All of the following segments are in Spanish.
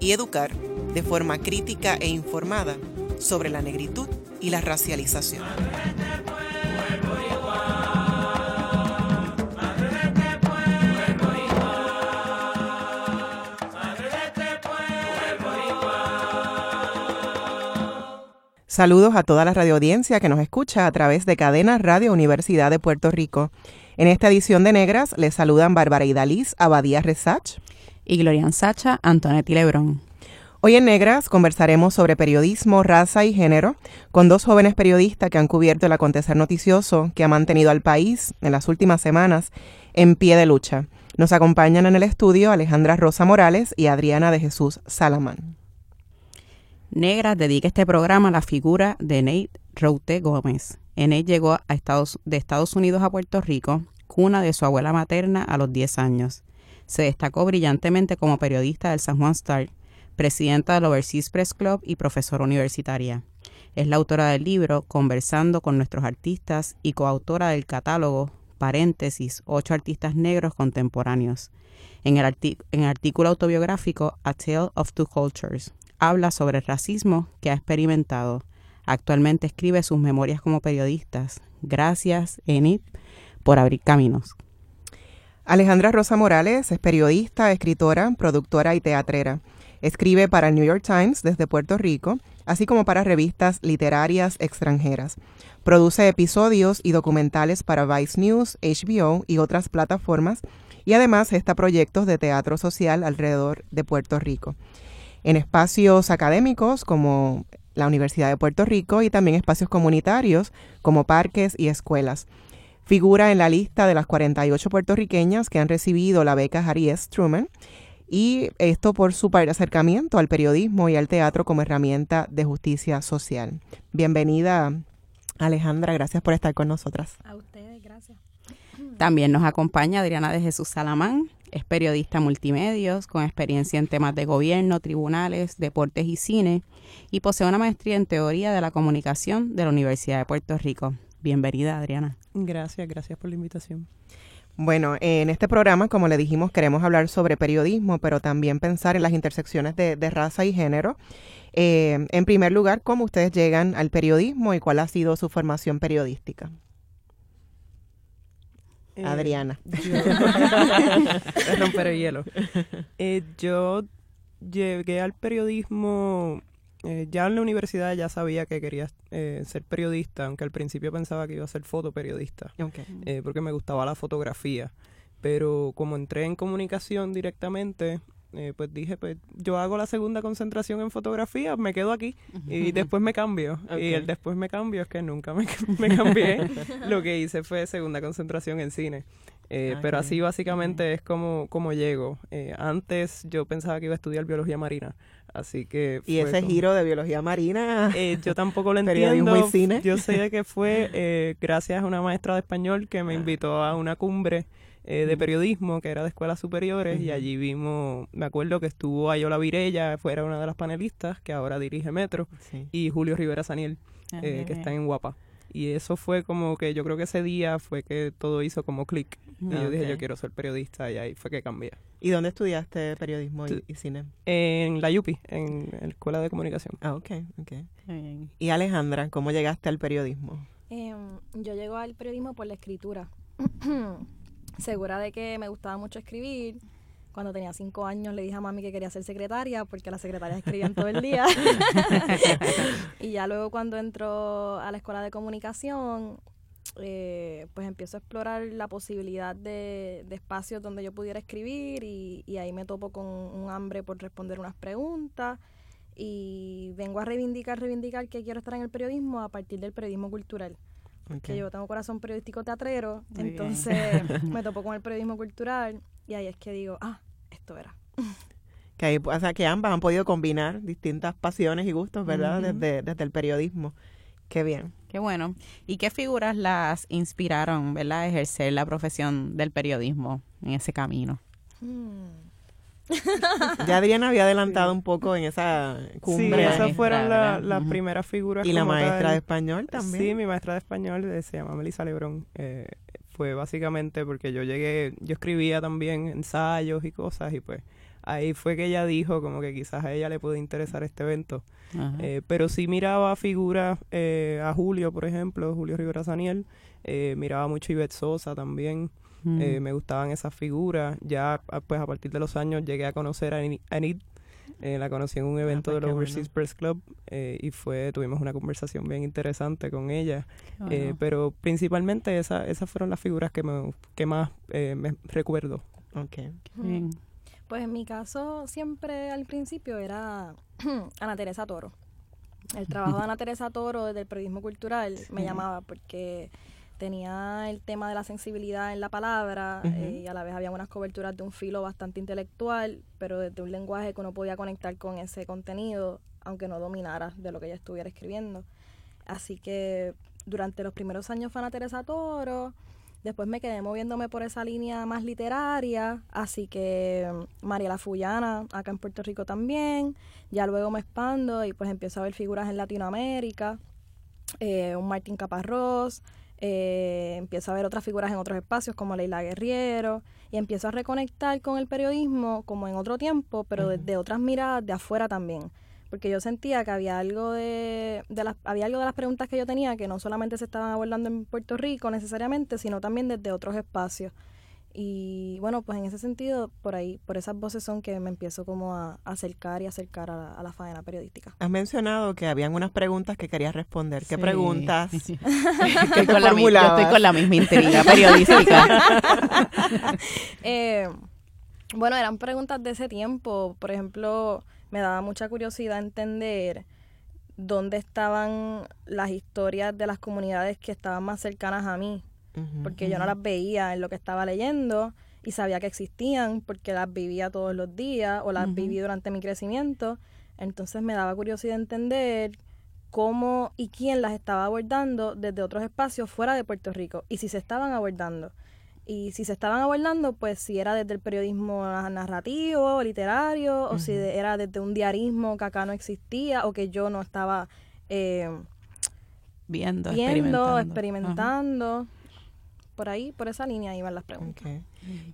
y educar de forma crítica e informada sobre la negritud y la racialización. Saludos a toda la radioaudiencia que nos escucha a través de Cadena Radio Universidad de Puerto Rico. En esta edición de Negras les saludan Bárbara Idaliz, Abadía Resach y Glorian Sacha, Antonetti Lebrón. Hoy en Negras conversaremos sobre periodismo, raza y género con dos jóvenes periodistas que han cubierto el acontecer noticioso que ha mantenido al país en las últimas semanas en pie de lucha. Nos acompañan en el estudio Alejandra Rosa Morales y Adriana de Jesús Salamán. Negras dedica este programa a la figura de Nate Route Gómez. Nate llegó a Estados, de Estados Unidos a Puerto Rico, cuna de su abuela materna a los 10 años. Se destacó brillantemente como periodista del San Juan Star, presidenta del Overseas Press Club y profesora universitaria. Es la autora del libro Conversando con nuestros artistas y coautora del catálogo paréntesis, ocho artistas negros contemporáneos. En el, en el artículo autobiográfico A Tale of Two Cultures, habla sobre el racismo que ha experimentado. Actualmente escribe sus memorias como periodistas. Gracias, Enid, por abrir caminos. Alejandra Rosa Morales es periodista, escritora, productora y teatrera. Escribe para el New York Times desde Puerto Rico, así como para revistas literarias extranjeras. Produce episodios y documentales para Vice News, HBO y otras plataformas, y además gesta proyectos de teatro social alrededor de Puerto Rico en espacios académicos como la Universidad de Puerto Rico y también espacios comunitarios como parques y escuelas. Figura en la lista de las 48 puertorriqueñas que han recibido la beca Harry S. Truman y esto por su acercamiento al periodismo y al teatro como herramienta de justicia social. Bienvenida Alejandra, gracias por estar con nosotras. A ustedes, gracias. También nos acompaña Adriana de Jesús Salamán, es periodista multimedios con experiencia en temas de gobierno, tribunales, deportes y cine y posee una maestría en teoría de la comunicación de la Universidad de Puerto Rico. Bienvenida, Adriana. Gracias, gracias por la invitación. Bueno, en este programa, como le dijimos, queremos hablar sobre periodismo, pero también pensar en las intersecciones de, raza y género. Eh, en primer lugar, ¿cómo ustedes llegan al periodismo y cuál ha sido su formación periodística? Eh, Adriana. romper el hielo. Eh, yo llegué al periodismo, eh, ya en la universidad ya sabía que quería ser periodista, aunque al principio pensaba que iba a ser fotoperiodista, porque me gustaba la fotografía. Pero como entré en comunicación directamente, eh, pues dije, pues yo hago la segunda concentración en fotografía, me quedo aquí y después me cambio. Y el después me cambio es que nunca me, cambié. Lo que hice fue segunda concentración en cine. Eh, pero así básicamente es como, como llego. Eh, antes yo pensaba que iba a estudiar biología marina. Así que... ¿Y ese giro de biología marina? yo tampoco lo entiendo. Y cine. Yo sé que fue gracias a una maestra de español que me invitó a una cumbre eh, de periodismo, que era de escuelas superiores, y allí vimos, me acuerdo que estuvo Ayola Virella, fuera una de las panelistas, que ahora dirige Metro, y Julio Rivera Saniel, ah, eh, que está en Guapa. Y eso fue como que yo creo que ese día fue que todo hizo como clic. Y yo dije, yo quiero ser periodista, y ahí fue que cambié. ¿Y dónde estudiaste periodismo y, cine? En la UPI, en la Escuela de Comunicación. Ah, ok, ok. Y Alejandra, ¿cómo llegaste al periodismo? Em, yo llego al periodismo por la escritura. segura de que me gustaba mucho escribir. Cuando tenía cinco años le dije a mami que quería ser secretaria porque las secretarias escribían todo el día. y ya luego cuando entro a la escuela de comunicación, eh, pues empiezo a explorar la posibilidad de, espacios donde yo pudiera escribir y, y, ahí me topo con un hambre por responder unas preguntas. Y vengo a reivindicar, reivindicar que quiero estar en el periodismo a partir del periodismo cultural que yo tengo corazón periodístico teatrero, entonces me topo con el periodismo cultural y ahí es que digo, ah, esto era. Que, hay, o sea, que ambas han podido combinar distintas pasiones y gustos, ¿verdad? Ujú. desde, desde el periodismo. Qué bien. Qué bueno. ¿Y qué figuras las inspiraron, verdad, a ejercer la profesión del periodismo en ese camino? Hmm. Ya Adriana había adelantado un poco en esa Sí, cumbre. esas maestra, fueron la- ¿verdad? las Ujú. primeras figuras. y la maestra tal. de español también. Sí, mi maestra de español eh, se llama Melissa Lebrón. Eh, fue básicamente porque yo llegué, yo escribía también ensayos y cosas y pues ahí fue que ella dijo como que quizás a ella le puede interesar este evento. Eh, pero sí miraba figuras, eh, a Julio, por ejemplo, Julio Rivera Saniel, eh, miraba mucho Ivette Sosa también, Mm. eh, me gustaban esas figuras. Ya ah, pues a partir de los años llegué a conocer a Anit, eh, la conocí en un evento pues, del Overseas bueno. Press Club eh, y fue tuvimos una conversación bien interesante con ella. Eh, pero principalmente esa, esas fueron las figuras que, me, que más eh, me recuerdo. Ok. Qué bien. Pues en mi caso, siempre al principio era Ana Teresa Toro. El trabajo de Ana Teresa Toro desde el periodismo cultural me llamaba porque tenía el tema de la sensibilidad en la palabra eh, y a la vez había unas coberturas de un filo bastante intelectual, pero desde un lenguaje que uno podía conectar con ese contenido, aunque no dominara de lo que ella estuviera escribiendo. Así que durante los primeros años fue Ana Teresa Toro, Después me quedé moviéndome por esa línea más literaria, así que mm, Mariela Fullana, acá en Puerto Rico también. Ya luego me expando y pues empiezo a ver figuras en Latinoamérica, eh, un Martín Caparrós, eh, empiezo a ver otras figuras en otros espacios como Leila Guerriero y empiezo a reconectar con el periodismo como en otro tiempo, pero desde otras miradas de afuera también porque yo sentía que había algo de, de las había algo de las preguntas que yo tenía que no solamente se estaban abordando en Puerto Rico necesariamente, sino también desde otros espacios. Y bueno, pues en ese sentido, por ahí, por esas voces son que me empiezo como a acercar y acercar a la, a la faena periodística. Has mencionado que habían unas preguntas que querías responder. ¿Qué Sí. preguntas? Estoy ¿Qué con la mi- yo formulabas? estoy con la misma intriga periodística. Eh, bueno, eran preguntas de ese tiempo. Por ejemplo, me daba mucha curiosidad entender dónde estaban las historias de las comunidades que estaban más cercanas a mí. Porque yo no las veía en lo que estaba leyendo y sabía que existían porque las vivía todos los días o las viví durante mi crecimiento. Entonces me daba curiosidad entender cómo y quién las estaba abordando desde otros espacios fuera de Puerto Rico y si se estaban abordando. Y si se estaban abordando, pues si era desde el periodismo narrativo, literario, o si era desde un diarismo que acá no existía o que yo no estaba eh, Viendo, viendo, experimentando. experimentando. Por ahí, por esa línea iban las preguntas. Ok.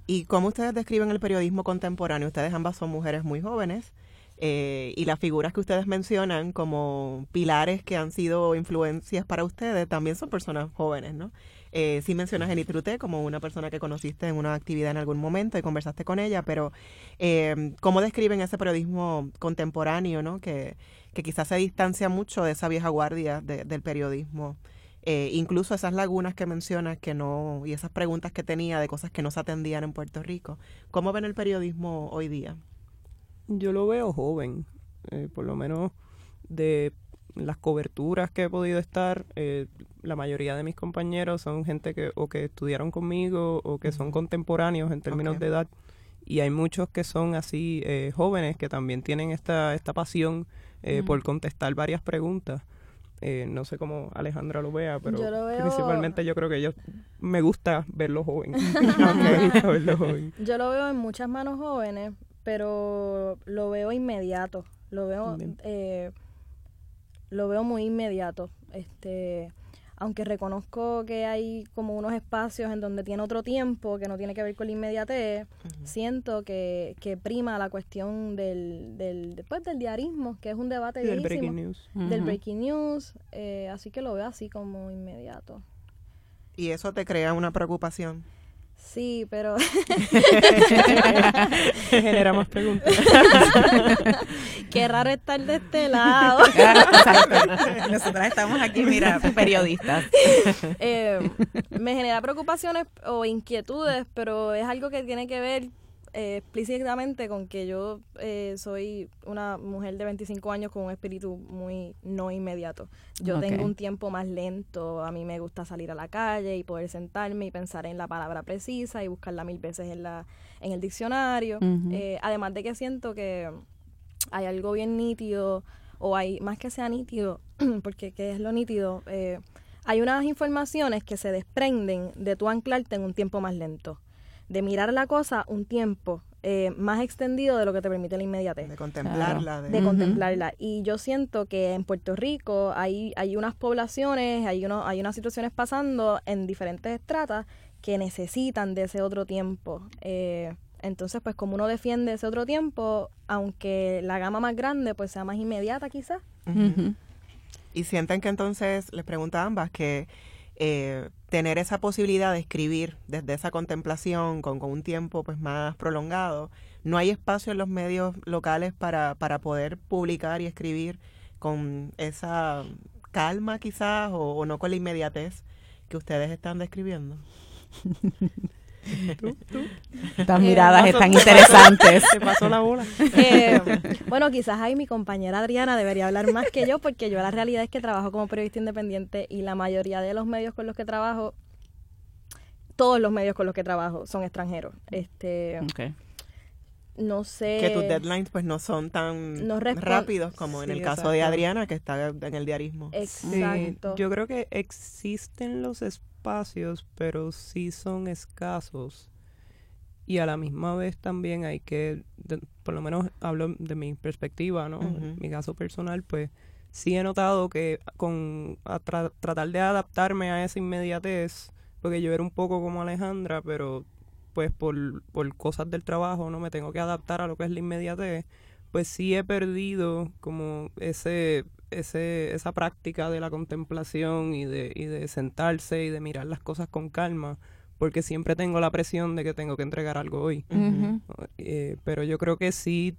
¿Y cómo ustedes describen el periodismo contemporáneo? Ustedes ambas son mujeres muy jóvenes eh, y las figuras que ustedes mencionan como pilares que han sido influencias para ustedes también son personas jóvenes, ¿no? Eh, sí mencionas a Enid Truté como una persona que conociste en una actividad en algún momento y conversaste con ella, pero eh, ¿cómo describen ese periodismo contemporáneo, ¿no? Que, que quizás se distancia mucho de esa vieja guardia de- del periodismo eh, incluso esas lagunas que mencionas que no y esas preguntas que tenía de cosas que no se atendían en Puerto Rico. ¿Cómo ven el periodismo hoy día? Yo lo veo joven, eh, por lo menos de las coberturas que he podido estar, eh, la mayoría de mis compañeros son gente que o que estudiaron conmigo o que son contemporáneos en términos de edad y hay muchos que son así eh, jóvenes que también tienen esta, esta pasión eh, por contestar varias preguntas. Eh, no sé cómo Alejandra lo vea, pero Yo lo veo- principalmente yo creo que yo me gusta verlo joven. me gusta verlo joven. Yo lo veo en muchas manos jóvenes, pero lo veo inmediato. Lo veo, eh, lo veo muy inmediato. Este, aunque reconozco que hay como unos espacios en donde tiene otro tiempo que no tiene que ver con la inmediatez, siento que, que prima la cuestión del, del, después del diarismo, que es un debate Y el viejísimo, breaking news. del breaking news, eh, así que lo veo así como inmediato. Y eso te crea una preocupación. Sí, pero Genera más preguntas. qué raro estar de este lado. Exacto. Nosotras estamos aquí, mira, periodistas. Eh, me genera preocupaciones o inquietudes, pero es algo que tiene que ver eh, explícitamente con que yo eh, soy una mujer de 25 años con un espíritu muy no inmediato. Yo tengo un tiempo más lento, a mí me gusta salir a la calle y poder sentarme y pensar en la palabra precisa y buscarla mil veces en, la, en el diccionario. Eh, además de que siento que hay algo bien nítido, o hay más que sea nítido, porque ¿qué es lo nítido? Eh, hay unas informaciones que se desprenden de tu anclarte en un tiempo más lento, de mirar la cosa un tiempo eh, más extendido de lo que te permite la inmediatez De contemplarla. de- de contemplarla. Y yo siento que en Puerto Rico hay, hay unas poblaciones, hay, uno, hay unas situaciones pasando en diferentes estratas que necesitan de ese otro tiempo. Eh, entonces, pues como uno defiende ese otro tiempo, aunque la gama más grande pues sea más inmediata quizás. Y sienten que entonces, les pregunto a ambas, que eh, tener esa posibilidad de escribir desde esa contemplación con, con un tiempo pues más prolongado, no hay espacio en los medios locales para, para poder publicar y escribir con esa calma quizás o, o no con la inmediatez que ustedes están describiendo. Estas Eh, miradas pasó- están interesantes. Se pasó la bola. Eh, bueno, quizás ahí mi compañera Adriana debería hablar más que yo, porque yo la realidad es que trabajo como periodista independiente y la mayoría de los medios con los que trabajo, todos los medios con los que trabajo son extranjeros. Este, Ok. no sé. que tus deadlines pues no son tan no rápidos como en el caso de. Adriana que está en el diarismo. Sí, Exacto. yo creo que existen los espacios, pero sí son escasos. Y a la misma vez también hay que, de- por lo menos hablo de mi perspectiva, ¿no? En mi caso personal, pues sí he notado que con a tra- tratar de adaptarme a esa inmediatez, porque yo era un poco como Alejandra, pero pues por, por cosas del trabajo no me tengo que adaptar a lo que es la inmediatez, pues sí he perdido como ese, ese, esa práctica de la contemplación y de, y de sentarse y de mirar las cosas con calma, porque siempre tengo la presión de que tengo que entregar algo hoy. Eh, pero yo creo que sí,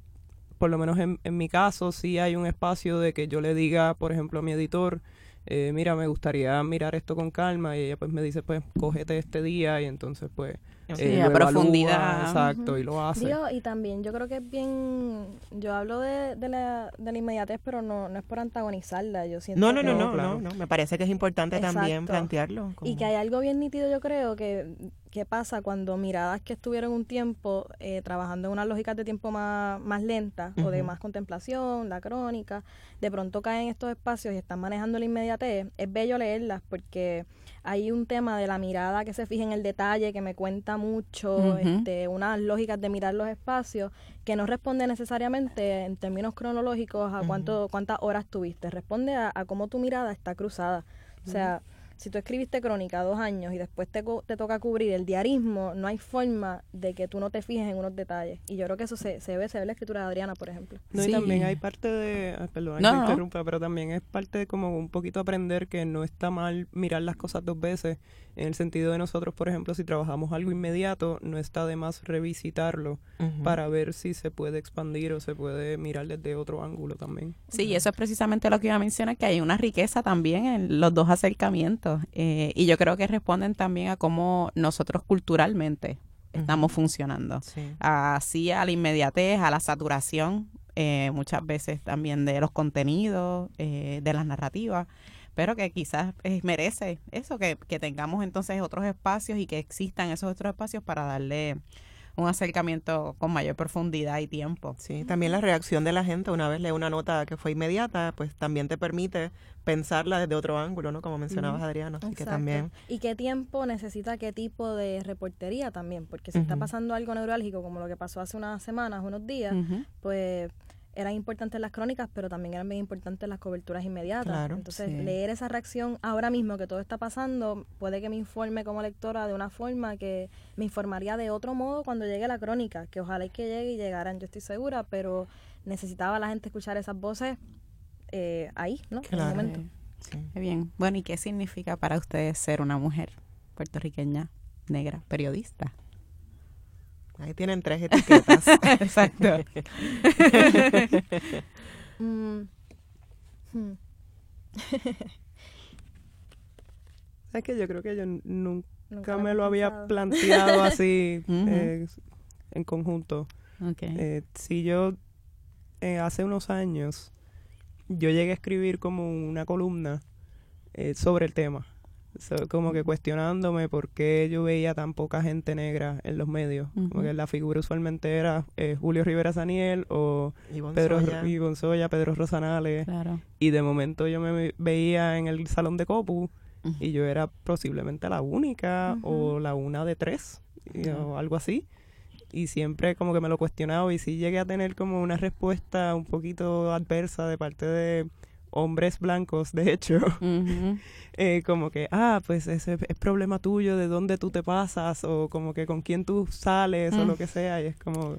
por lo menos en, en mi caso, sí hay un espacio de que yo le diga, por ejemplo, a mi editor, eh, mira, me gustaría mirar esto con calma y ella pues me dice, pues, cógete este día y entonces pues... Sí, eh, a lo evalúa, profundidad. Exacto, y lo hace. Digo, y también yo creo que es bien, yo hablo de, de, la, de la inmediatez, pero no, no es por antagonizarla, yo siento No, no, no, que- no, claro. no, no, me parece que es importante también plantearlo. Y que hay algo bien nítido, yo creo, que, que pasa cuando miradas que estuvieron un tiempo eh, trabajando en unas lógicas de tiempo más, más lentas o de más contemplación, la crónica, de pronto caen en estos espacios y están manejando la inmediatez. Es bello leerlas porque hay un tema de la mirada que se fija en el detalle, que me cuenta mucho, este, unas lógicas de mirar los espacios, que no responde necesariamente en términos cronológicos a cuánto, cuántas horas tuviste, responde a, a cómo tu mirada está cruzada. O sea, si tú escribiste crónica dos años y después te, te toca cubrir el diarismo, no hay forma de que tú no te fijes en unos detalles. Y yo creo que eso se, se ve, se ve en la escritura de Adriana, por ejemplo. No, y también hay parte de, ah, perdón, No, interrumpa, pero también es parte de como un poquito aprender que no está mal mirar las cosas dos veces, en el sentido de nosotros, por ejemplo, si trabajamos algo inmediato, no está de más revisitarlo para ver si se puede expandir o se puede mirar desde otro ángulo también. Sí, y eso es precisamente lo que iba a mencionar, que hay una riqueza también en los dos acercamientos. Eh, y yo creo que responden también a cómo nosotros culturalmente estamos funcionando. Sí. Así a la inmediatez, a la saturación, eh, muchas veces también de los contenidos, eh, de las narrativas, pero que quizás eh, merece eso, que, que tengamos entonces otros espacios y que existan esos otros espacios para darle un acercamiento con mayor profundidad y tiempo. Sí, también la reacción de la gente una vez lee una nota que fue inmediata, pues también te permite pensarla desde otro ángulo, ¿no? Como mencionabas, Adriana. Así que también. Y qué tiempo necesita qué tipo de reportería también, porque si está pasando algo neurálgico como lo que pasó hace unas semanas, unos días, pues eran importantes las crónicas, pero también eran bien importantes las coberturas inmediatas. Claro, Entonces, sí. leer esa reacción ahora mismo que todo está pasando, puede que me informe como lectora de una forma que me informaría de otro modo cuando llegue la crónica, que ojalá y que llegue y llegaran, yo estoy segura, pero necesitaba la gente escuchar esas voces eh, ahí, ¿no? En el Claro. momento. Sí. Bien. Bueno, ¿y qué significa para ustedes ser una mujer puertorriqueña, negra, periodista? Ahí tienen tres etiquetas. Exacto. Mm. Hmm. Es que yo creo que yo nunca me lo había pensado. planteado así eh, en conjunto. Okay. Eh, si yo eh, hace unos años yo llegué a escribir como una columna eh, sobre el tema. So, como que cuestionándome por qué yo veía tan poca gente negra en los medios. Como Ujú. que la figura usualmente era eh, Julio Rivera Saniel o Pedro y Gonzoya, Pedro Rosanales. Claro. Y de momento yo me veía en el salón de Copu y yo era posiblemente la única o la una de tres y- o algo así. Y siempre como que me lo cuestionaba y sí llegué a tener como una respuesta un poquito adversa de parte de hombres blancos, de hecho, eh, como que, ah, pues ese es problema tuyo, de dónde tú te pasas, o como que con quién tú sales, o Mm. lo que sea, y es como,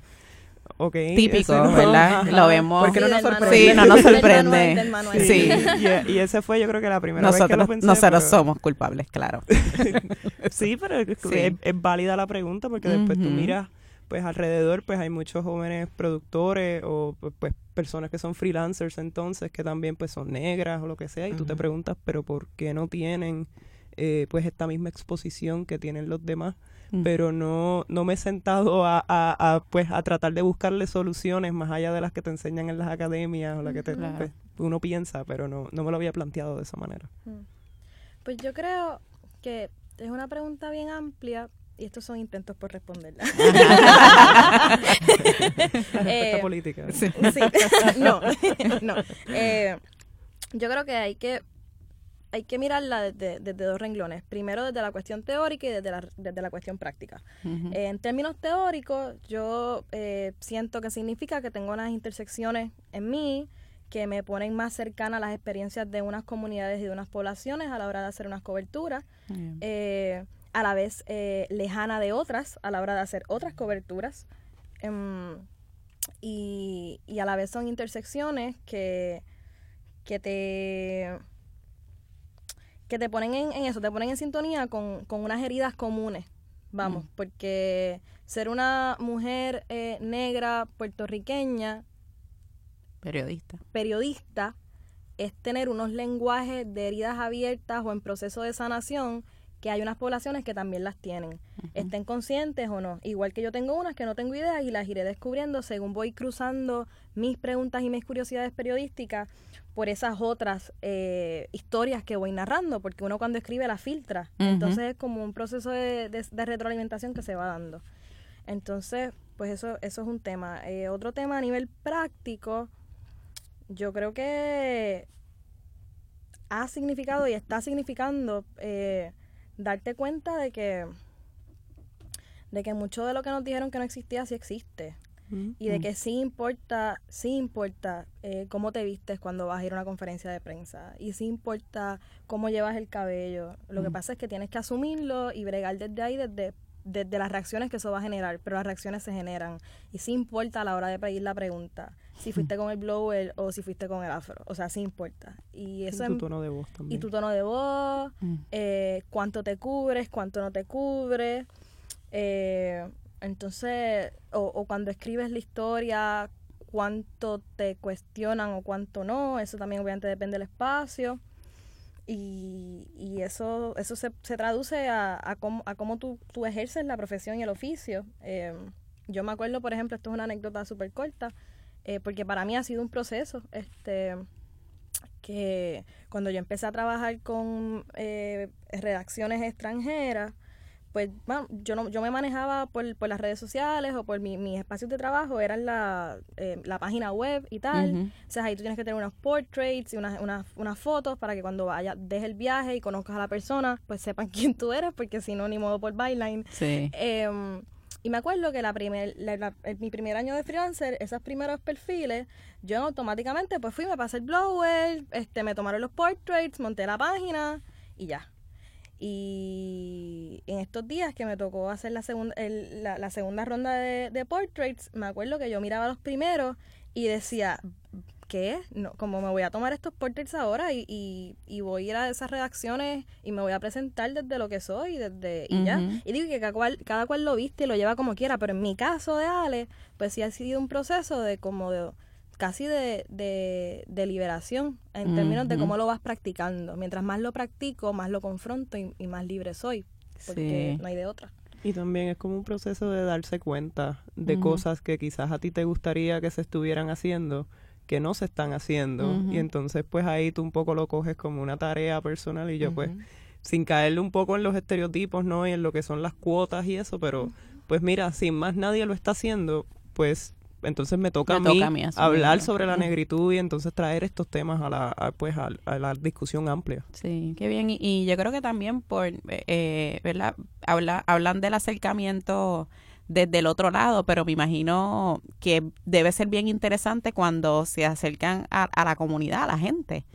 ok. Típico, no- ¿verdad? Ajá. Lo vemos. Porque no nos sorprende. Sí, no nos Del sorprende. manual, del manual. Sí. y, y ese fue yo creo que la primera vez que lo pensé. nosotros pero- somos culpables, claro. Sí, pero es, Sí. es- es válida la pregunta porque después tú miras, pues alrededor, pues hay muchos jóvenes productores o pues, pues, personas que son freelancers entonces que también pues son negras o lo que sea y tú te preguntas, pero ¿por qué no tienen eh, pues esta misma exposición que tienen los demás? Mm. Pero no, no me he sentado a, a, a, pues a tratar de buscarle soluciones más allá de las que te enseñan en las academias o las que te, Claro. pues, uno piensa, pero no, no me lo había planteado de esa manera. Pues yo creo que es una pregunta bien amplia y estos son intentos por responderla. La Eh, respuesta política. Sí. no, no. Eh, yo creo que hay que hay que mirarla desde, desde dos renglones. Primero desde la cuestión teórica y desde la, desde la cuestión práctica. Eh, en términos teóricos, yo eh, siento que significa que tengo unas intersecciones en mí que me ponen más cercana a las experiencias de unas comunidades y de unas poblaciones a la hora de hacer unas coberturas, eh, a la vez eh, lejana de otras a la hora de hacer otras coberturas. Em, y, y a la vez son intersecciones que, que te que te ponen en, en eso, te ponen en sintonía con, con unas heridas comunes, vamos, porque ser una mujer eh, negra puertorriqueña Periodista. periodista es tener unos lenguajes de heridas abiertas o en proceso de sanación que hay unas poblaciones que también las tienen. Estén conscientes o no. Igual que yo tengo unas que no tengo idea y las iré descubriendo según voy cruzando mis preguntas y mis curiosidades periodísticas por esas otras eh, historias que voy narrando, porque uno cuando escribe la filtra. Entonces es como un proceso de, de- de retroalimentación que se va dando. Entonces, pues eso, eso es un tema. Eh, otro tema a nivel práctico, yo creo que ha significado y está significando eh, darte cuenta de que de que mucho de lo que nos dijeron que no existía sí existe y de Mm. que sí importa sí importa eh, cómo te vistes cuando vas a ir a una conferencia de prensa y sí importa cómo llevas el cabello lo que Mm. pasa es que tienes que asumirlo y bregar desde ahí desde desde las reacciones que eso va a generar, pero las reacciones se generan. Y sí importa a la hora de pedir la pregunta, si fuiste con el blower o si fuiste con el afro. O sea, sí importa. Y eso Y tu tono de voz y también. tu tono de voz, Mm. eh, cuánto te cubres, cuánto no te cubre. Eh, entonces, o, o cuando escribes la historia, cuánto te cuestionan o cuánto no. Eso también obviamente depende del espacio. Y, y eso eso se, se traduce a, a cómo, a cómo tú, tú ejerces la profesión y el oficio. Eh, yo me acuerdo, por ejemplo, esto es una anécdota súper corta, eh, porque para mí ha sido un proceso. este que cuando yo empecé a trabajar con eh, redacciones extranjeras, pues bueno, yo no, yo me manejaba por, por las redes sociales o por mi- mis espacios de trabajo, eran la, eh, la página web y tal. O sea, ahí tú tienes que tener unos portraits y unas, unas, unas fotos para que cuando vayas, des el viaje y conozcas a la persona, pues sepan quién tú eres, porque si no, ni modo por byline. Sí. Em, y me acuerdo que la primer, la- la- el- mi primer año de freelancer, esos primeros perfiles, yo automáticamente pues fui, me pasé el blower, este, me tomaron los portraits, monté la página y ya. Y en estos días que me tocó hacer la segunda, el- la, la segunda ronda de, de portraits, me acuerdo que yo miraba los primeros y decía, ¿qué? No, como me voy a tomar estos portraits ahora y, y, y voy a ir a esas redacciones y me voy a presentar desde lo que soy desde y ya. Y digo que cada cual, cada cual lo viste y lo lleva como quiera, pero en mi caso de Ale, pues sí ha sido un proceso de como de casi de, de, de liberación en términos de cómo lo vas practicando. Mientras más lo practico, más lo confronto y, y más libre soy, porque Sí. no hay de otra. Y también es como un proceso de darse cuenta de cosas que quizás a ti te gustaría que se estuvieran haciendo, que no se están haciendo. Y entonces pues ahí tú un poco lo coges como una tarea personal y yo pues sin caerle un poco en los estereotipos, ¿no? Y en lo que son las cuotas y eso, pero pues mira, si más nadie lo está haciendo, pues entonces me toca, a, mí hablar sobre la negritud y entonces traer estos temas a la, pues a, la discusión amplia. Sí, qué bien. Y, yo creo que también por, eh, eh ¿verdad? Habla, hablan del acercamiento desde el otro lado, pero me imagino que debe ser bien interesante cuando se acercan a, a la comunidad, a la gente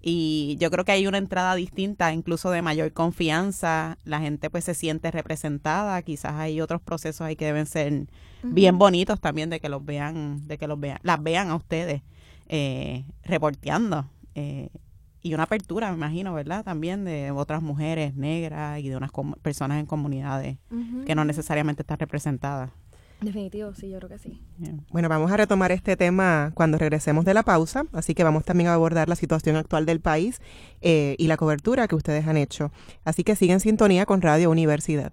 y yo creo que hay una entrada distinta, incluso de mayor confianza, la gente pues se siente representada, quizás hay otros procesos ahí que deben ser bien bonitos también de que los vean, de que los vean, las vean a ustedes eh, reporteando eh, y una apertura, me imagino, ¿verdad? También de otras mujeres negras y de unas personas en comunidades que no necesariamente están representadas. Definitivo, sí, yo creo que sí. Bueno, vamos a retomar este tema cuando regresemos de la pausa, así que vamos también a abordar la situación actual del país eh, y la cobertura que ustedes han hecho. Así que sigan en sintonía con Radio Universidad.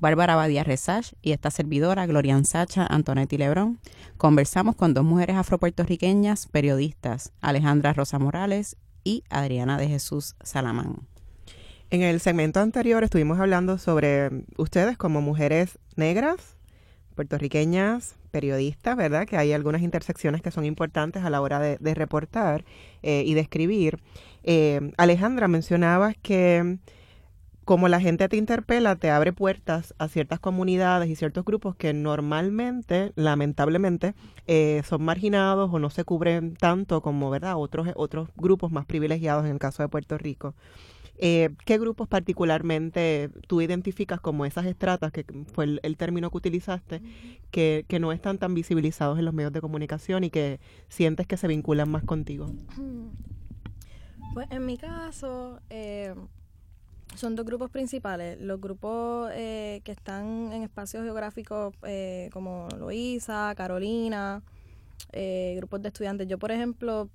Bárbara Badía Resach y esta servidora, Glorian Sacha Antonetti Lebrón, conversamos con dos mujeres afropuertorriqueñas periodistas, Alejandra Rosa Morales y Adriana de Jesús Salamán. En el segmento anterior estuvimos hablando sobre ustedes como mujeres negras, puertorriqueñas, periodistas, ¿verdad? Que hay algunas intersecciones que son importantes a la hora de, reportar eh, y de escribir. Eh, Alejandra, mencionabas que como la gente te interpela, te abre puertas a ciertas comunidades y ciertos grupos que normalmente, lamentablemente, eh, son marginados o no se cubren tanto como, ¿verdad? Otros, otros grupos más privilegiados en el caso de Puerto Rico. Eh, ¿Qué grupos particularmente tú identificas como esas estratas, que fue el, término que utilizaste, que, no están tan visibilizados en los medios de comunicación y que sientes que se vinculan más contigo? Pues en mi caso, eh, son dos grupos principales. Los grupos eh, que están en espacios geográficos como Loíza, Carolina, grupos de estudiantes. Yo, por ejemplo,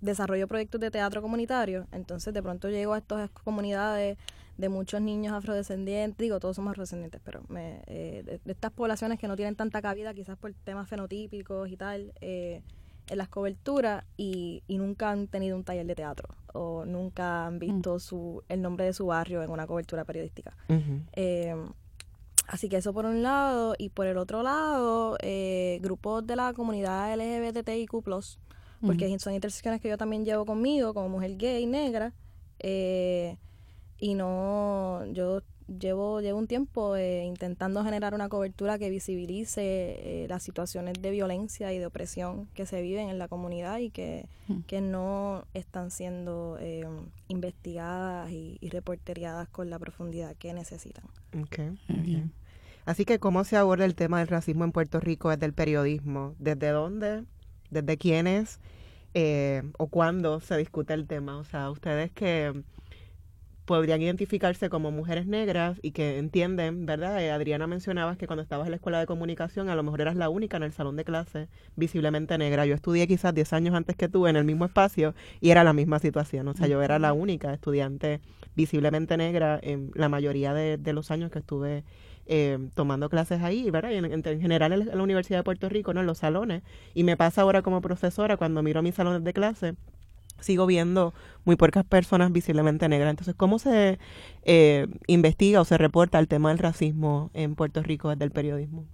desarrollo proyectos de teatro comunitario, entonces de pronto llego a estas comunidades de muchos niños afrodescendientes, digo, todos somos afrodescendientes, pero me, eh, de, estas poblaciones que no tienen tanta cabida quizás por temas fenotípicos y tal, eh, en las coberturas y, y, nunca han tenido un taller de teatro o nunca han visto mm. su, el nombre de su barrio en una cobertura periodística. Eh, así que eso por un lado y por el otro lado, grupos de la comunidad LGBTIQ+, porque son intersecciones que yo también llevo conmigo como mujer gay, negra, eh, y no, yo llevo, llevo un tiempo eh, intentando generar una cobertura que visibilice eh, las situaciones de violencia y de opresión que se viven en la comunidad y que, no están siendo investigadas y, reporteriadas con la profundidad que necesitan. Okay. Así que, ¿cómo se aborda el tema del racismo en Puerto Rico desde el periodismo? ¿Desde dónde desde quiénes eh, o cuándo se discute el tema. O sea, ustedes que podrían identificarse como mujeres negras y que entienden, ¿verdad? Eh, Adriana mencionabas que cuando estabas en la escuela de comunicación a lo mejor eras la única en el salón de clase visiblemente negra. Yo estudié quizás 10 años antes que tú en el mismo espacio y era la misma situación. O sea, yo era la única estudiante visiblemente negra en la mayoría de, de los años que estuve eh, tomando clases ahí, ¿verdad? en, en, general en la Universidad de Puerto Rico, ¿no? En los salones. Y me pasa ahora como profesora, cuando miro mis salones de clase, sigo viendo muy pocas personas visiblemente negras. Entonces, ¿cómo se eh, investiga o se reporta el tema del racismo en Puerto Rico desde el periodismo?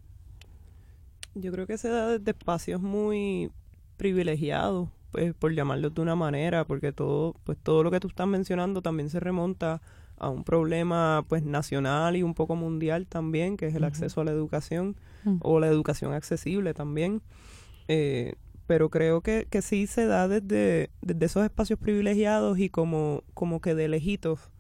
Yo creo que se da desde espacios muy privilegiados, pues, por llamarlo de una manera, porque todo, pues todo lo que tú estás mencionando también se remonta a un problema pues nacional y un poco mundial también, que es el acceso a la educación mm. o la educación accesible también. Eh, pero creo que, que sí se da desde, desde esos espacios privilegiados y como, como que de lejitos,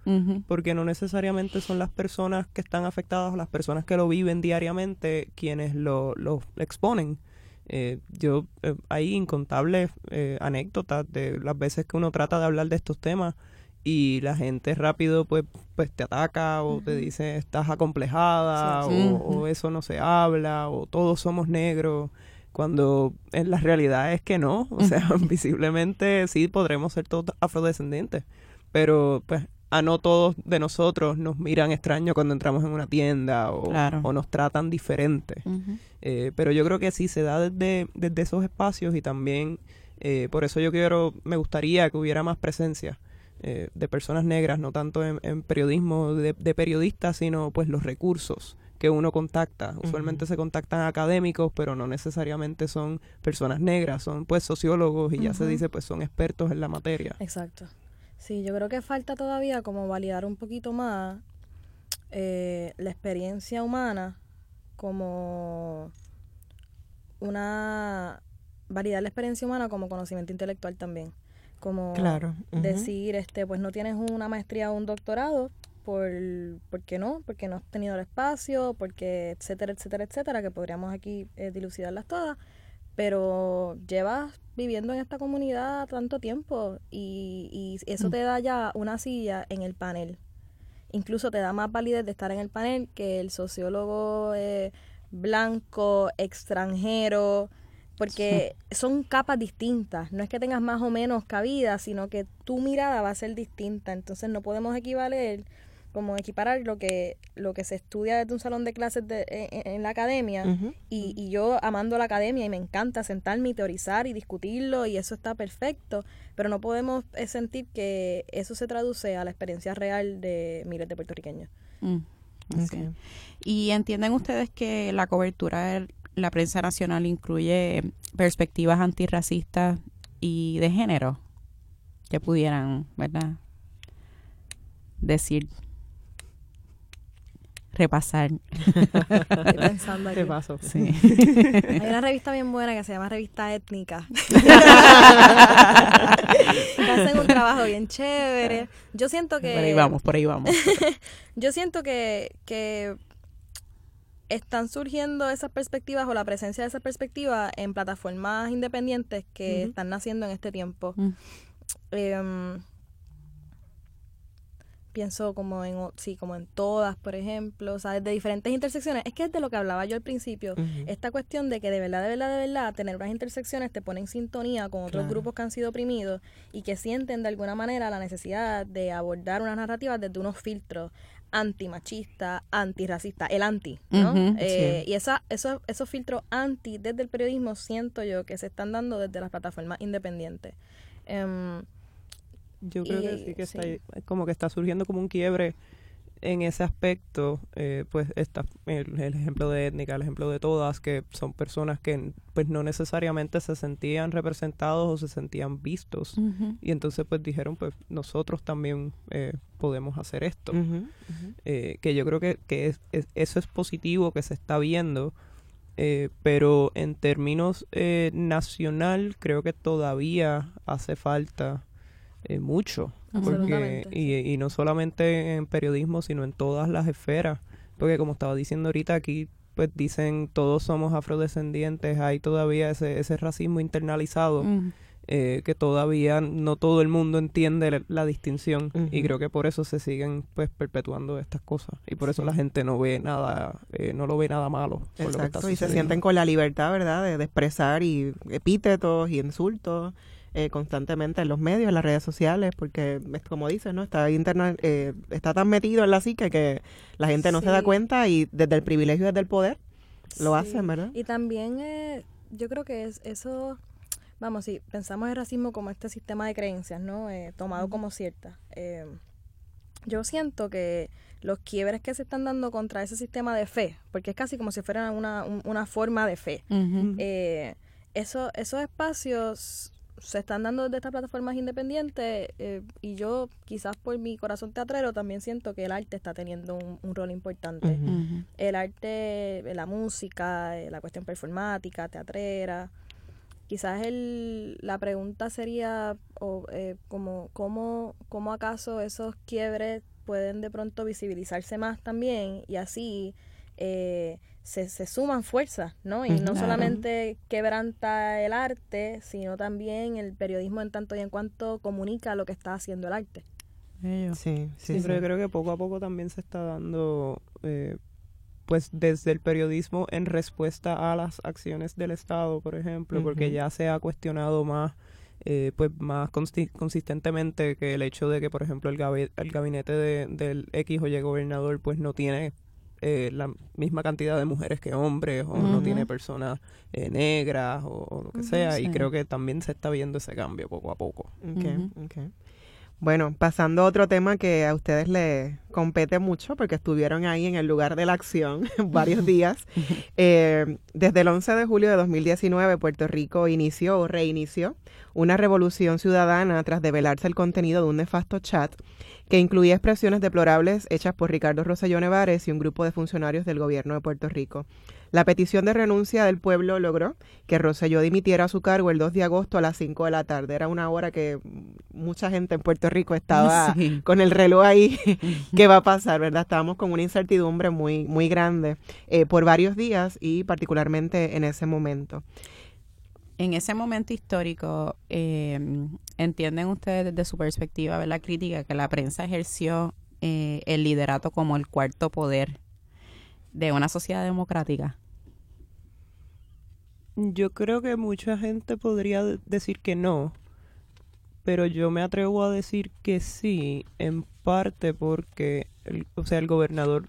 porque no necesariamente son las personas que están afectadas o las personas que lo viven diariamente quienes lo, lo exponen. Eh, yo eh, hay incontables eh, anécdotas de las veces que uno trata de hablar de estos temas y la gente rápido pues pues te ataca o te dice estás acomplejada o, eso no se habla o todos somos negros cuando en la realidad es que no. O sea visiblemente sí podremos ser todos afrodescendientes pero pues a no todos de nosotros nos miran extraño cuando entramos en una tienda o, o nos tratan diferente. Eh, pero yo creo que sí se da desde, desde esos espacios y también eh, por eso yo quiero, me gustaría que hubiera más presencia eh, de personas negras, no tanto en, periodismo de, periodistas, sino pues los recursos que uno contacta. Usualmente se contactan académicos, pero no necesariamente son personas negras, son pues sociólogos y ya se dice pues son expertos en la materia. Exacto. Sí, yo creo que falta todavía como validar un poquito más eh, la experiencia humana como una validar la experiencia humana como conocimiento intelectual también como claro. decir este pues no tienes una maestría o un doctorado por qué no porque no has tenido el espacio porque etcétera etcétera etcétera que podríamos aquí eh, dilucidarlas todas pero llevas viviendo en esta comunidad tanto tiempo y, eso mm. te da ya una silla en el panel. Incluso te da más validez de estar en el panel que el sociólogo eh, blanco, extranjero, porque son capas distintas. No es que tengas más o menos cabida, sino que tu mirada va a ser distinta. Entonces no podemos equivaler como equiparar lo que lo que se estudia desde un salón de clases de, en, la academia. Y, y, yo amando la academia y me encanta sentarme y teorizar y discutirlo y eso está perfecto, pero no podemos eh, sentir que eso se traduce a la experiencia real de miles de puertorriqueños. Mm, ¿Y entienden ustedes que la cobertura de la prensa nacional incluye perspectivas antirracistas y de género que pudieran, ¿verdad? decir repasar. Estoy pensando aquí. Repaso. Sí. Hay una revista bien buena que se llama Revista Étnica. hacen un trabajo bien chévere. Yo siento que... Por ahí vamos, por ahí vamos. yo siento que, que están surgiendo esas perspectivas o la presencia de esas perspectivas en plataformas independientes que están naciendo en este tiempo. eh, pienso como en sí como en todas por ejemplo o sea desde diferentes intersecciones es que es de lo que hablaba yo al principio esta cuestión de que de verdad de verdad de verdad tener unas intersecciones te pone en sintonía con otros grupos que han sido oprimidos y que sienten de alguna manera la necesidad de abordar unas narrativas desde unos filtros antimachista, antirracista, el anti, ¿no? Eh, y esa, esos, esos filtros anti desde el periodismo siento yo que se están dando desde las plataformas independientes. Um, yo creo que sí que está como que está surgiendo como un quiebre en ese aspecto, eh, pues está el, ejemplo de étnica, el ejemplo de todas, que son personas que pues no necesariamente se sentían representados o se sentían vistos. Y entonces pues dijeron, pues nosotros también eh, podemos hacer esto. Eh, que yo creo que, que es, eso es positivo que se está viendo, pero en términos nacional creo que todavía hace falta eh, mucho. Porque, y, y no solamente en periodismo, sino en todas las esferas. Porque como estaba diciendo ahorita, aquí pues dicen todos somos afrodescendientes, hay todavía ese, ese racismo internalizado. Eh, que todavía no todo el mundo entiende la, distinción y creo que por eso se siguen pues perpetuando estas cosas y por eso la gente no ve nada eh, no lo ve nada malo Exacto, y se sienten con la libertad verdad de expresar y epítetos y insultos eh, constantemente en los medios, en las redes sociales, porque es como dices, ¿no? Está, interna, eh, está tan metido en la psique que la gente no se da cuenta y desde el privilegio, desde el poder, lo hacen, ¿verdad? Y también eh, yo creo que es eso, vamos, si pensamos el racismo como este sistema de creencias, ¿no? tomado como cierta. yo siento que los quiebres que se están dando contra ese sistema de fe, porque es casi como si fuera una, una forma de fe. eso, esos espacios se están dando desde estas plataformas independientes eh, y yo quizás por mi corazón teatrero también siento que el arte está teniendo un, rol importante. El arte, la música, eh, la cuestión performática, teatrera. Quizás el, la pregunta sería o, eh, como cómo, cómo acaso esos quiebres pueden de pronto visibilizarse más también y así eh, se, se, suman fuerzas, ¿no? Y no solamente quebranta el arte, sino también el periodismo en tanto y en cuanto comunica lo que está haciendo el arte. Sí, sí, pero yo creo que poco a poco también se está dando, eh, pues desde el periodismo en respuesta a las acciones del Estado, por ejemplo, porque ya se ha cuestionado más eh, pues más consistentemente que el hecho de que, por ejemplo, el, el gabinete de, del X o Y gobernador pues no tiene eh, la misma cantidad de mujeres que hombres o no tiene personas eh, negras o, lo que sea y creo que también se está viendo ese cambio poco a poco. Bueno, pasando a otro tema que a ustedes les compete mucho porque estuvieron ahí en el lugar de la acción varios días. Eh, desde el 11 de julio de 2019, Puerto Rico inició o reinició una revolución ciudadana tras develarse el contenido de un nefasto chat que incluía expresiones deplorables hechas por Ricardo Rosselló Nevares y un grupo de funcionarios del gobierno de Puerto Rico. La petición de renuncia del pueblo logró que Rosselló dimitiera a su cargo el 2 de agosto a las 5 de la tarde. Era una hora que mucha gente en Puerto Rico estaba con el reloj ahí. ¿Qué va a pasar, verdad? Estábamos con una incertidumbre muy, muy grande eh, por varios días y particularmente en ese momento en ese momento histórico, eh, ¿entienden ustedes desde su perspectiva, la crítica, que la prensa ejerció eh, el liderato como el cuarto poder de una sociedad democrática? Yo creo que mucha gente podría decir que no, pero yo me atrevo a decir que sí, en parte porque, o sea, el gobernador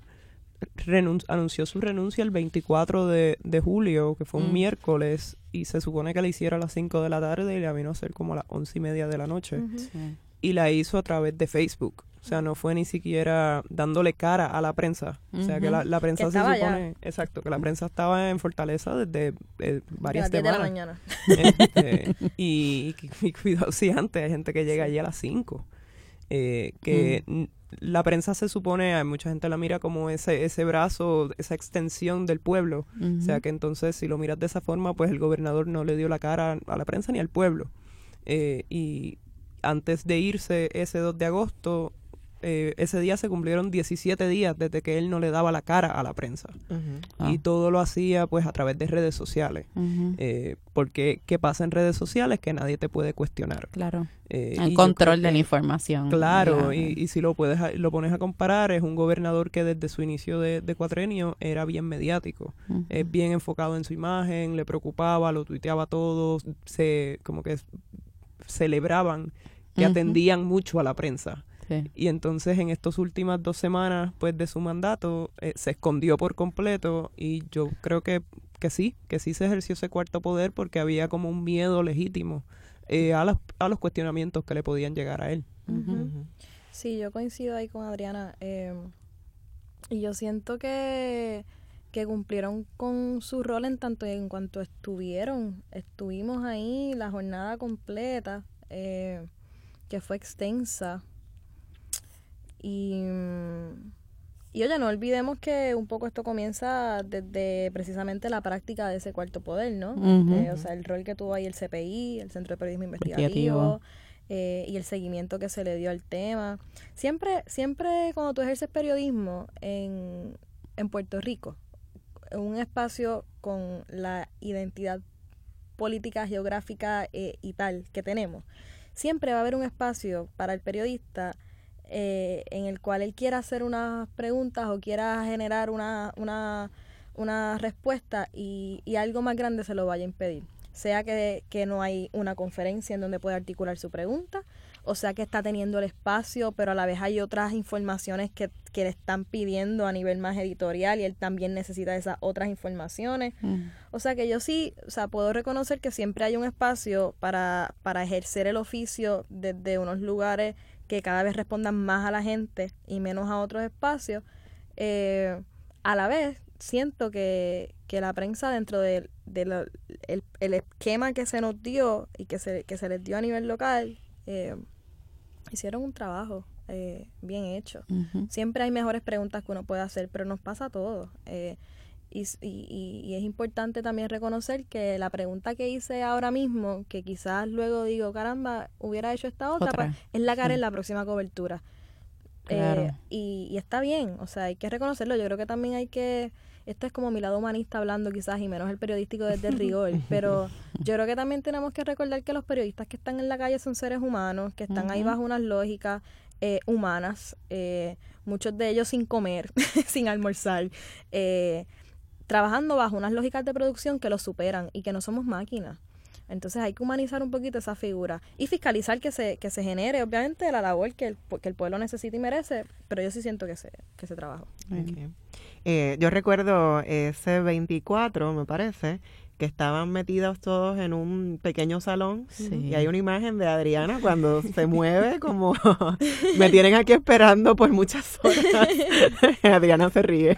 anunció su renuncia el 24 de, julio, que fue un mm. miércoles, y se supone que la hiciera a las 5 de la tarde y la vino a hacer como a las 11 y media de la noche. Y la hizo a través de Facebook. O sea, no fue ni siquiera dándole cara a la prensa. O sea, que la, prensa se supone... Exacto, que la prensa estaba en Fortaleza desde eh, varias semanas. de la mañana. Este, y, cuidado si antes hay gente que llega allí a las 5. Eh, que la prensa se supone, hay mucha gente la mira como ese, ese brazo, esa extensión del pueblo. O sea que entonces si lo miras de esa forma, pues el gobernador no le dio la cara a la prensa ni al pueblo. Eh, y antes de irse ese 2 de agosto, eh, ese día se cumplieron 17 días desde que él no le daba la cara a la prensa. Y ah. todo lo hacía pues a través de redes sociales. Eh, porque ¿qué pasa en redes sociales? Que nadie te puede cuestionar. Claro. Eh, el control de la información. Claro, y, si lo puedes lo pones a comparar, es un gobernador que desde su inicio de, de cuatrenio era bien mediático, es bien enfocado en su imagen, le preocupaba, lo tuiteaba todo, se como que celebraban que atendían mucho a la prensa. Y entonces en estas últimas dos semanas pues de su mandato eh, se escondió por completo y yo creo que, que sí, que sí se ejerció ese cuarto poder porque había como un miedo legítimo eh, a, los, a los cuestionamientos que le podían llegar a él. Sí, yo coincido ahí con Adriana. Em, y yo siento que, que cumplieron con su rol en tanto en cuanto estuvieron. Estuvimos ahí la jornada completa, eh, que fue extensa. Y, y oye, no olvidemos que un poco esto comienza desde precisamente la práctica de ese cuarto poder, ¿no? Eh, o sea, el rol que tuvo ahí el CPI, el Centro de Periodismo Investigativo. Eh, y el seguimiento que se le dio al tema. Siempre, siempre cuando tú ejerces periodismo en, en Puerto Rico, en un espacio con la identidad política, geográfica eh, y tal que tenemos, siempre va a haber un espacio para el periodista eh, en el cual él quiera hacer unas preguntas o quiera generar una, una, una respuesta y, y, algo más grande se lo vaya a impedir. Sea que, que no hay una conferencia en donde pueda articular su pregunta, o sea que está teniendo el espacio, pero a la vez hay otras informaciones que, que le están pidiendo a nivel más editorial y él también necesita esas otras informaciones. Mm. O sea que yo sí, o sea, puedo reconocer que siempre hay un espacio para, para ejercer el oficio desde unos lugares que cada vez respondan más a la gente y menos a otros espacios. Eh, a la vez, siento que, que la prensa dentro del de el, esquema que se nos dio y que se, que se les dio a nivel local, eh, hicieron un trabajo eh, bien hecho. Siempre hay mejores preguntas que uno puede hacer, pero nos pasa a todos. Eh, y, y, y, es importante también reconocer que la pregunta que hice ahora mismo, que quizás luego digo, caramba, hubiera hecho esta otra, pues, es la cara en la próxima cobertura. Eh, y, y está bien, o sea, hay que reconocerlo. Yo creo que también hay que esto es como mi lado humanista hablando quizás y menos el periodístico desde el rigor, pero yo creo que también tenemos que recordar que los periodistas que están en la calle son seres humanos, que están ahí bajo unas lógicas eh, humanas, eh, muchos de ellos sin comer, sin almorzar, eh, trabajando bajo unas lógicas de producción que los superan y que no somos máquinas. Entonces hay que humanizar un poquito esa figura y fiscalizar que se, que se genere, obviamente, la labor que el, que el pueblo necesita y merece, pero yo sí siento que se, que se trabaja. Eh, yo recuerdo ese 24, me parece, que estaban metidos todos en un pequeño salón y hay una imagen de Adriana cuando se mueve como me tienen aquí esperando por muchas horas. Adriana se ríe.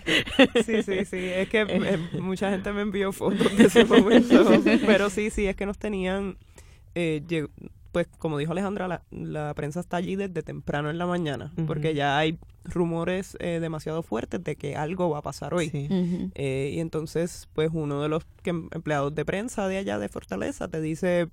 Sí, sí, sí, es que eh, mucha gente me envió fotos de ese momento, pero sí, sí, es que nos tenían eh, pues como dijo Alejandra, la, prensa está allí desde temprano en la mañana, porque ya hay rumores eh, demasiado fuertes de que algo va a pasar hoy. Eh, y entonces, pues uno de los empleados de prensa de allá de Fortaleza te dice,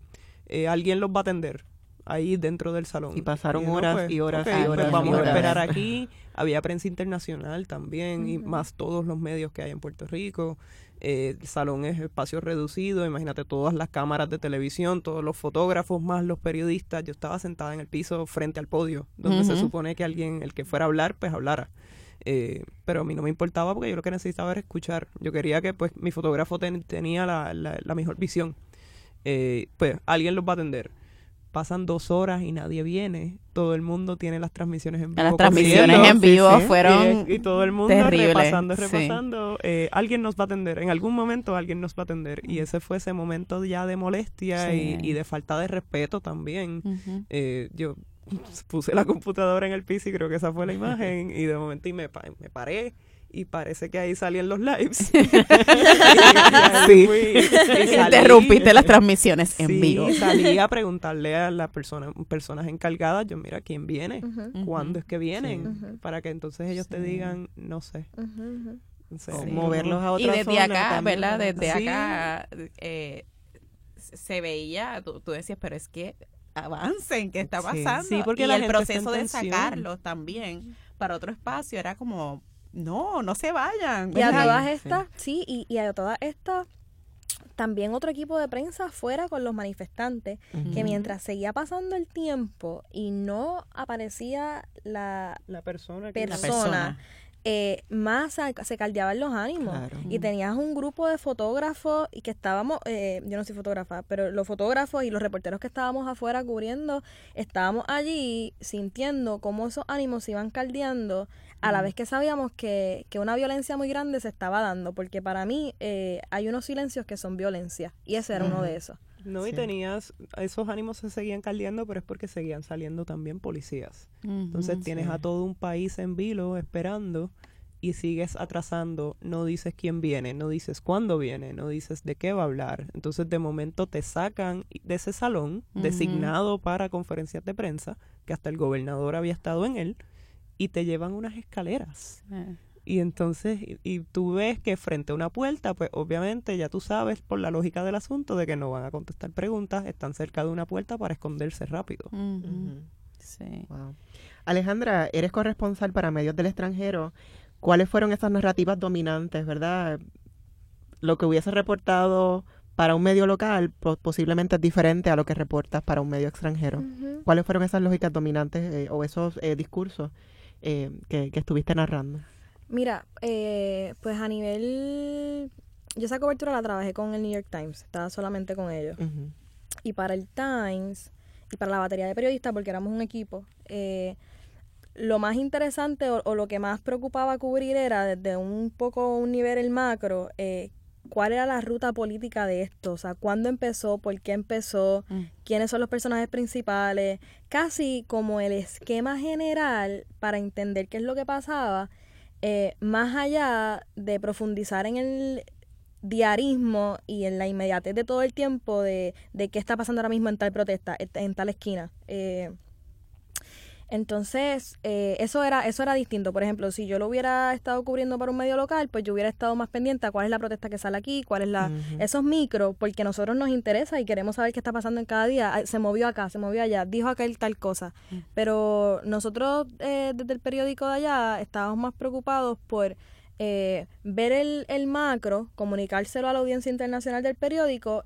eh, alguien los va a atender ahí dentro del salón. Y pasaron horas pues, y horas y pues, horas. vamos a esperar aquí. Había prensa internacional también y más todos los medios que hay en Puerto Rico. Eh, el salón es espacio reducido, imagínate todas las cámaras de televisión, todos los fotógrafos más los periodistas. Yo estaba sentada en el piso frente al podio, donde se supone que alguien, el que fuera a hablar, pues hablara. Eh, pero a mí no me importaba porque yo lo que necesitaba era escuchar. Yo quería que pues mi fotógrafo tenía la, la, mejor visión. Eh, pues alguien los va a atender pasan dos horas y nadie viene. Todo el mundo tiene las transmisiones en vivo. Las transmisiones en vivo fueron y, todo el mundo repasando, repasando. Eh, alguien nos va a atender. En algún momento alguien nos va a atender. Y ese fue ese momento ya de molestia y, de falta de respeto también. eh, yo puse la computadora en el piso y creo que esa fue la imagen. y de momento y me, me paré y parece que ahí salían los lives. sí. Interrumpiste las transmisiones en vivo. Salí a preguntarle a las personas, personas encargadas, yo mira quién viene, cuándo es que vienen, para que entonces ellos te digan, no sé. moverlos a otra Y desde acá, ¿verdad? Desde acá eh, se veía, tú, decías, pero es que avancen, ¿qué está pasando? Sí, porque y el proceso de sacarlos también para otro espacio era como no, no se vayan. Y a todas estas, sí, y, y, a todas estas, también otro equipo de prensa fuera con los manifestantes, que mientras seguía pasando el tiempo y no aparecía la, la persona, persona, eh, más se caldeaban los ánimos. Y tenías un grupo de fotógrafos y que estábamos, eh, yo no soy fotógrafa, pero los fotógrafos y los reporteros que estábamos afuera cubriendo, estábamos allí sintiendo cómo esos ánimos se iban caldeando a la vez que sabíamos que, que, una violencia muy grande se estaba dando, porque para mí eh, hay unos silencios que son violencia, y ese era uno de esos. No, y tenías, esos ánimos se seguían caldeando, pero es porque seguían saliendo también policías. Entonces tienes a todo un país en vilo esperando y sigues atrasando, no dices quién viene, no dices cuándo viene, no dices de qué va a hablar. Entonces de momento te sacan de ese salón designado para conferencias de prensa, que hasta el gobernador había estado en él, y te llevan unas escaleras. Eh. Y entonces, y, tú ves que frente a una puerta, pues obviamente ya tú sabes por la lógica del asunto de que no van a contestar preguntas, están cerca de una puerta para esconderse rápido. Sí. Alejandra, eres corresponsal para medios del extranjero. ¿Cuáles fueron esas narrativas dominantes, verdad? Lo que hubiese reportado para un medio local posiblemente es diferente a lo que reportas para un medio extranjero. ¿Cuáles fueron esas lógicas dominantes eh, o esos eh, discursos eh, que, estuviste narrando? Mira, eh, pues a nivel... Yo esa cobertura la trabajé con el New York Times, estaba solamente con ellos. Y para el Times y para la batería de periodistas, porque éramos un equipo, eh, lo más interesante o, lo que más preocupaba cubrir era desde un poco un nivel el macro, eh, cuál era la ruta política de esto, o sea, cuándo empezó, por qué empezó, mm. quiénes son los personajes principales, casi como el esquema general para entender qué es lo que pasaba, eh, más allá de profundizar en el diarismo y en la inmediatez de todo el tiempo de, de qué está pasando ahora mismo en tal protesta, en tal esquina. Eh, Entonces, eh, eso era eso era distinto. Por ejemplo, si yo lo hubiera estado cubriendo para un medio local, pues yo hubiera estado más pendiente a cuál es la protesta que sale aquí, cuál es la... Esos micros, porque a nosotros nos interesa y queremos saber qué está pasando en cada día. Se movió acá, se movió allá, dijo aquel tal cosa. Mm. Pero nosotros eh, desde el periódico de allá estábamos más preocupados por eh, ver el, el macro, comunicárselo a la audiencia internacional del periódico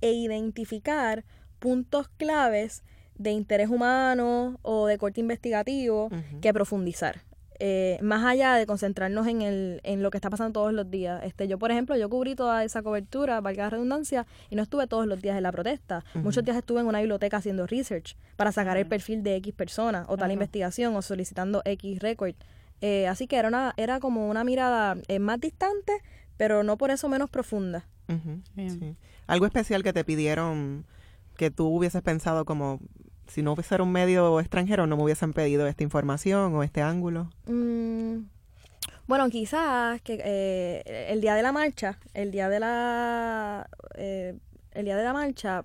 e identificar puntos claves de interés humano o de corte investigativo que profundizar. Eh, más allá de concentrarnos en, el, en lo que está pasando todos los días. Este, yo, por ejemplo, yo cubrí toda esa cobertura, valga la redundancia, y no estuve todos los días en la protesta. Muchos días estuve en una biblioteca haciendo research para sacar el perfil de X persona o tal investigación o solicitando X record. Eh, así que era, una, era como una mirada eh, más distante, pero no por eso menos profunda. Algo especial que te pidieron que tú hubieses pensado como si no fuera un medio extranjero no me hubiesen pedido esta información o este ángulo? Mm, bueno, quizás que eh, el día de la marcha, el día de la, eh, el día de la marcha,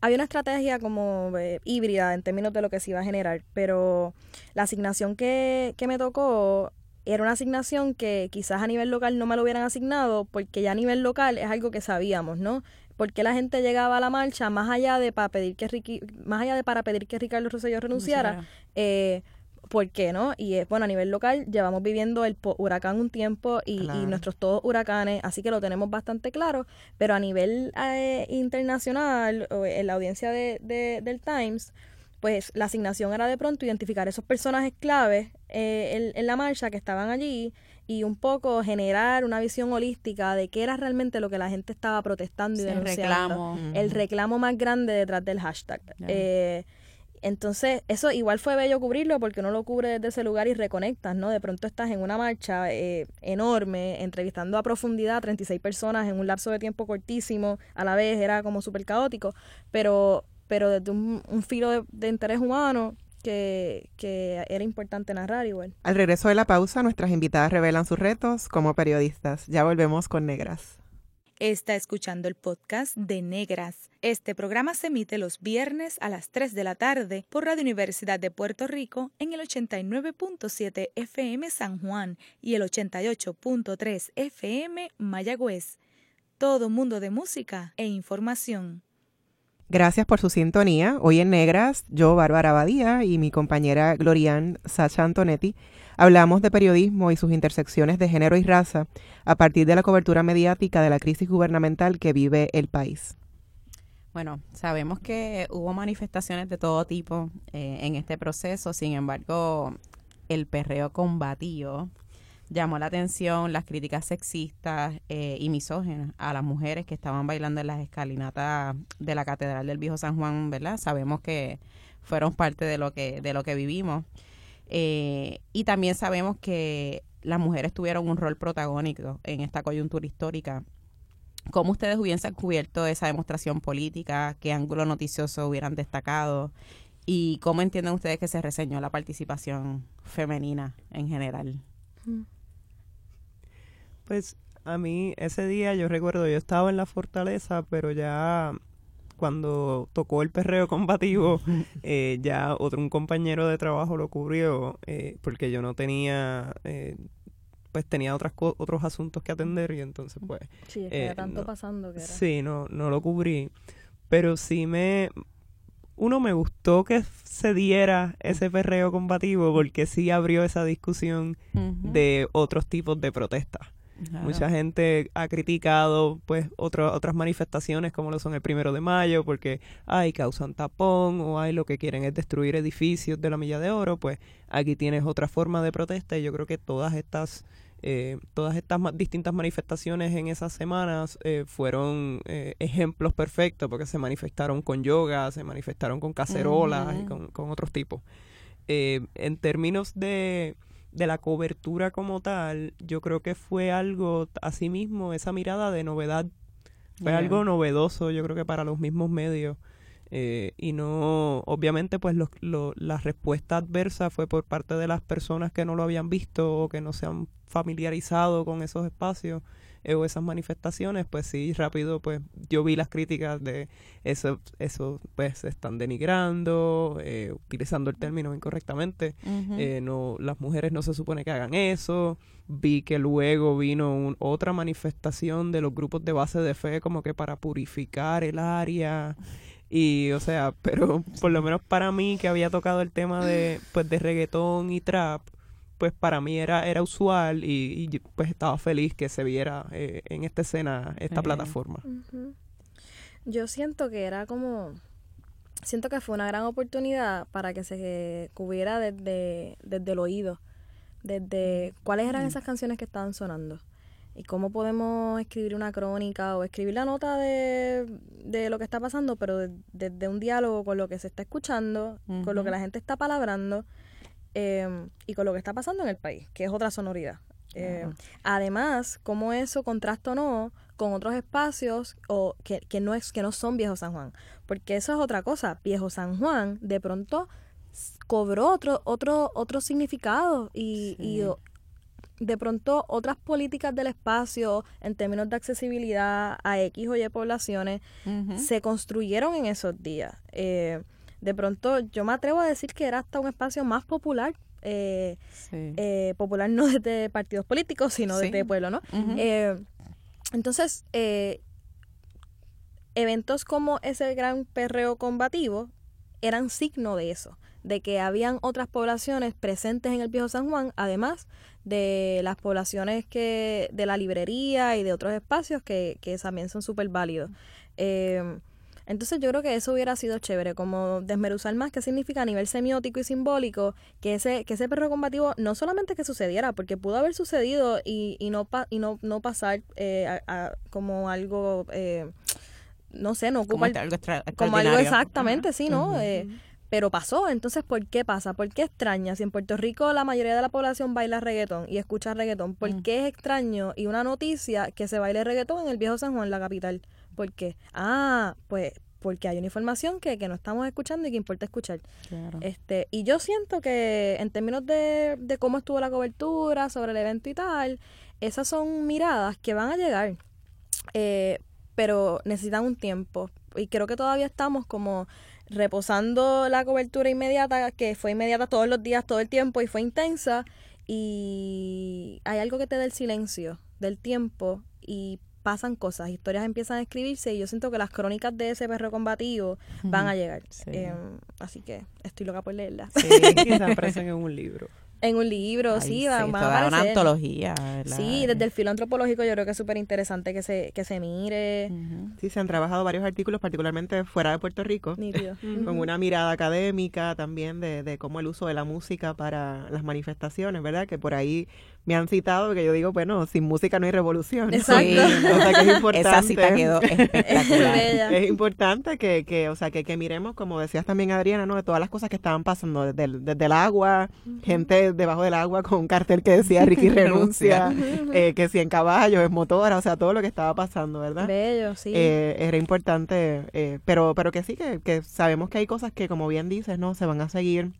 había una estrategia como eh, híbrida en términos de lo que se iba a generar, pero la asignación que, que me tocó era una asignación que quizás a nivel local no me lo hubieran asignado, porque ya a nivel local es algo que sabíamos, ¿no? Porque la gente llegaba a la marcha más allá de para pedir que más allá de para pedir que Ricardo Rosselló renunciara, eh, ¿por qué no? Y es, bueno, a nivel local llevamos viviendo el huracán un tiempo y, nuestros todos huracanes, así que lo tenemos bastante claro, pero a nivel eh, internacional, en la audiencia de, del Times, pues la asignación era de pronto identificar esos personajes claves eh, en, la marcha que estaban allí y un poco generar una visión holística de qué era realmente lo que la gente estaba protestando y denunciando. El reclamo. El reclamo más grande detrás del hashtag. Eh, entonces, eso igual fue bello cubrirlo porque uno lo cubre desde ese lugar y reconectas, ¿no? De pronto estás en una marcha eh, enorme, entrevistando a profundidad a 36 personas en un lapso de tiempo cortísimo, a la vez era como súper caótico, pero pero desde un, filo de, interés humano que, que, era importante narrar igual. Al regreso de la pausa, nuestras invitadas revelan sus retos como periodistas. Ya volvemos con Negras. Está escuchando el podcast de Negras. Este programa se emite los viernes a las 3 de la tarde por Radio Universidad de Puerto Rico en el 89.7 FM San Juan y el 88.3 FM Mayagüez. Todo mundo de música e información. Gracias por su sintonía. Hoy en Negras, yo, Bárbara Badía, y mi compañera Glorian Sacha Antonetti hablamos de periodismo y sus intersecciones de género y raza a partir de la cobertura mediática de la crisis gubernamental que vive el país. Bueno, sabemos que hubo manifestaciones de todo tipo eh, en este proceso, sin embargo, el perreo combatió llamó la atención las críticas sexistas eh, y misógenas a las mujeres que estaban bailando en las escalinatas de la Catedral del Viejo San Juan, ¿verdad? Sabemos que fueron parte de lo que, de lo que vivimos. Eh, y también sabemos que las mujeres tuvieron un rol protagónico en esta coyuntura histórica. ¿Cómo ustedes hubiesen cubierto esa demostración política? ¿Qué ángulo noticioso hubieran destacado? ¿Y cómo entienden ustedes que se reseñó la participación femenina en general? Mm. Pues a mí ese día yo recuerdo, yo estaba en la fortaleza, pero ya cuando tocó el perreo combativo, eh, ya otro un compañero de trabajo lo cubrió eh, porque yo no tenía, eh, pues tenía otras otros asuntos que atender y entonces pues... Sí, es que tanto pasando que era. Sí, no, no lo cubrí, pero sí me... Uno me gustó que se diera ese perreo combativo porque sí abrió esa discusión de otros tipos de protestas. Mucha gente ha criticado pues otras manifestaciones como lo son el primero de mayo porque hay causan tapón o hay lo que quieren es destruir edificios de la milla de oro, pues aquí tienes otra forma de protesta y yo creo que todas estas eh, todas estas distintas manifestaciones en esas semanas eh, fueron eh, ejemplos perfectos porque se manifestaron con yoga, se manifestaron con cacerolas y con, con otros tipos. en términos de de la cobertura como tal, yo creo que fue algo, mismo esa mirada de novedad, fue algo novedoso, yo creo que para los mismos medios. Eh, y no, obviamente, pues la respuesta adversa fue por parte de las personas que no lo habían visto o que no se han familiarizado con esos espacios eh, o esas manifestaciones, pues sí, rápido, pues yo vi las críticas de eso, eso pues se están denigrando, eh, utilizando el término incorrectamente, no, las mujeres no se supone que hagan eso, vi que luego vino otra manifestación de los grupos de base de fe como que para purificar el área y, o sea, pero por lo menos para mí que había tocado el tema de, pues, de reggaetón y trap, pues para mí era, era usual y, pues estaba feliz que se viera eh, en esta escena, esta plataforma. Yo siento que era como, siento que fue una gran oportunidad para que se cubriera desde, desde el oído, desde cuáles eran esas canciones que estaban sonando y cómo podemos escribir una crónica o escribir la nota de, de lo que está pasando, pero desde un diálogo con lo que se está escuchando, con lo que la gente está palabrando em, y con lo que está pasando en el país, que es otra sonoridad. Em, además, cómo eso contrasta o no con otros espacios o que, que, no es, que no son Viejo San Juan. Porque eso es otra cosa. Viejo San Juan de pronto cobró otro, otro, otro significado y, y de pronto otras políticas del espacio en términos de accesibilidad a X o Y poblaciones se construyeron en esos días. Eh, de pronto yo me atrevo a decir que era hasta un espacio más popular. Eh, eh, popular no desde partidos políticos, sino desde el pueblo, ¿no? entonces, eventos como ese gran perreo combativo eran signo de eso de que habían otras poblaciones presentes en el Viejo San Juan, además de las poblaciones que de la librería y de otros espacios que, que también son súper válidos. Eh, entonces yo creo que eso hubiera sido chévere, como desmeruzar más qué significa a nivel semiótico y simbólico que ese, que ese perro combativo no solamente que sucediera, porque pudo haber sucedido y, y, no, y no, no pasar eh, como algo, eh, no sé, no ocupa... Como, algo, como algo exactamente, sí, ¿no? Pero pasó. Entonces, ¿por qué pasa? ¿Por qué extraña? Si en Puerto Rico la mayoría de la población baila reggaetón y escucha reggaetón, ¿por mm. qué es extraño y una noticia que se baile reggaetón en el viejo San Juan, la capital? ¿Por qué? Ah, pues porque hay una información que, que no estamos escuchando y que importa escuchar. Este, y yo siento que en términos de, de cómo estuvo la cobertura sobre el evento y tal, esas son miradas que van a llegar, eh, pero necesitan un tiempo. Y creo que todavía estamos como reposando la cobertura inmediata, que fue inmediata todos los días, todo el tiempo y fue intensa. Y hay algo que te da el silencio del tiempo y pasan cosas, historias empiezan a escribirse y yo siento que las crónicas de ese perro combativo van a llegar. Em, así que estoy loca por leerlas. Sí, quizás aparecen en un libro. En un libro, sí, va, a una antología. Sí, desde el filo antropológico yo creo que es súper interesante que se, que se mire. Sí, se han trabajado varios artículos, particularmente fuera de Puerto Rico, con una mirada académica también de, de cómo el uso de la música para las manifestaciones, ¿verdad? Que por ahí me han citado que yo digo, bueno, sin música no hay revolución. Exacto. o sea, que es importante. Esa cita quedó espectacular. es importante que, que, o sea, que, que miremos, como decías también Adriana, ¿no? De todas las cosas que estaban pasando, desde el, desde el agua, gente debajo del agua con un cartel que decía Ricky renuncia, eh, que si en caballo, es motora, o sea, todo lo que estaba pasando, ¿verdad? Bello, sí. Eh, era importante, eh, pero, pero que sí, que, que sabemos que hay cosas que, como bien dices, ¿no? Se van a seguir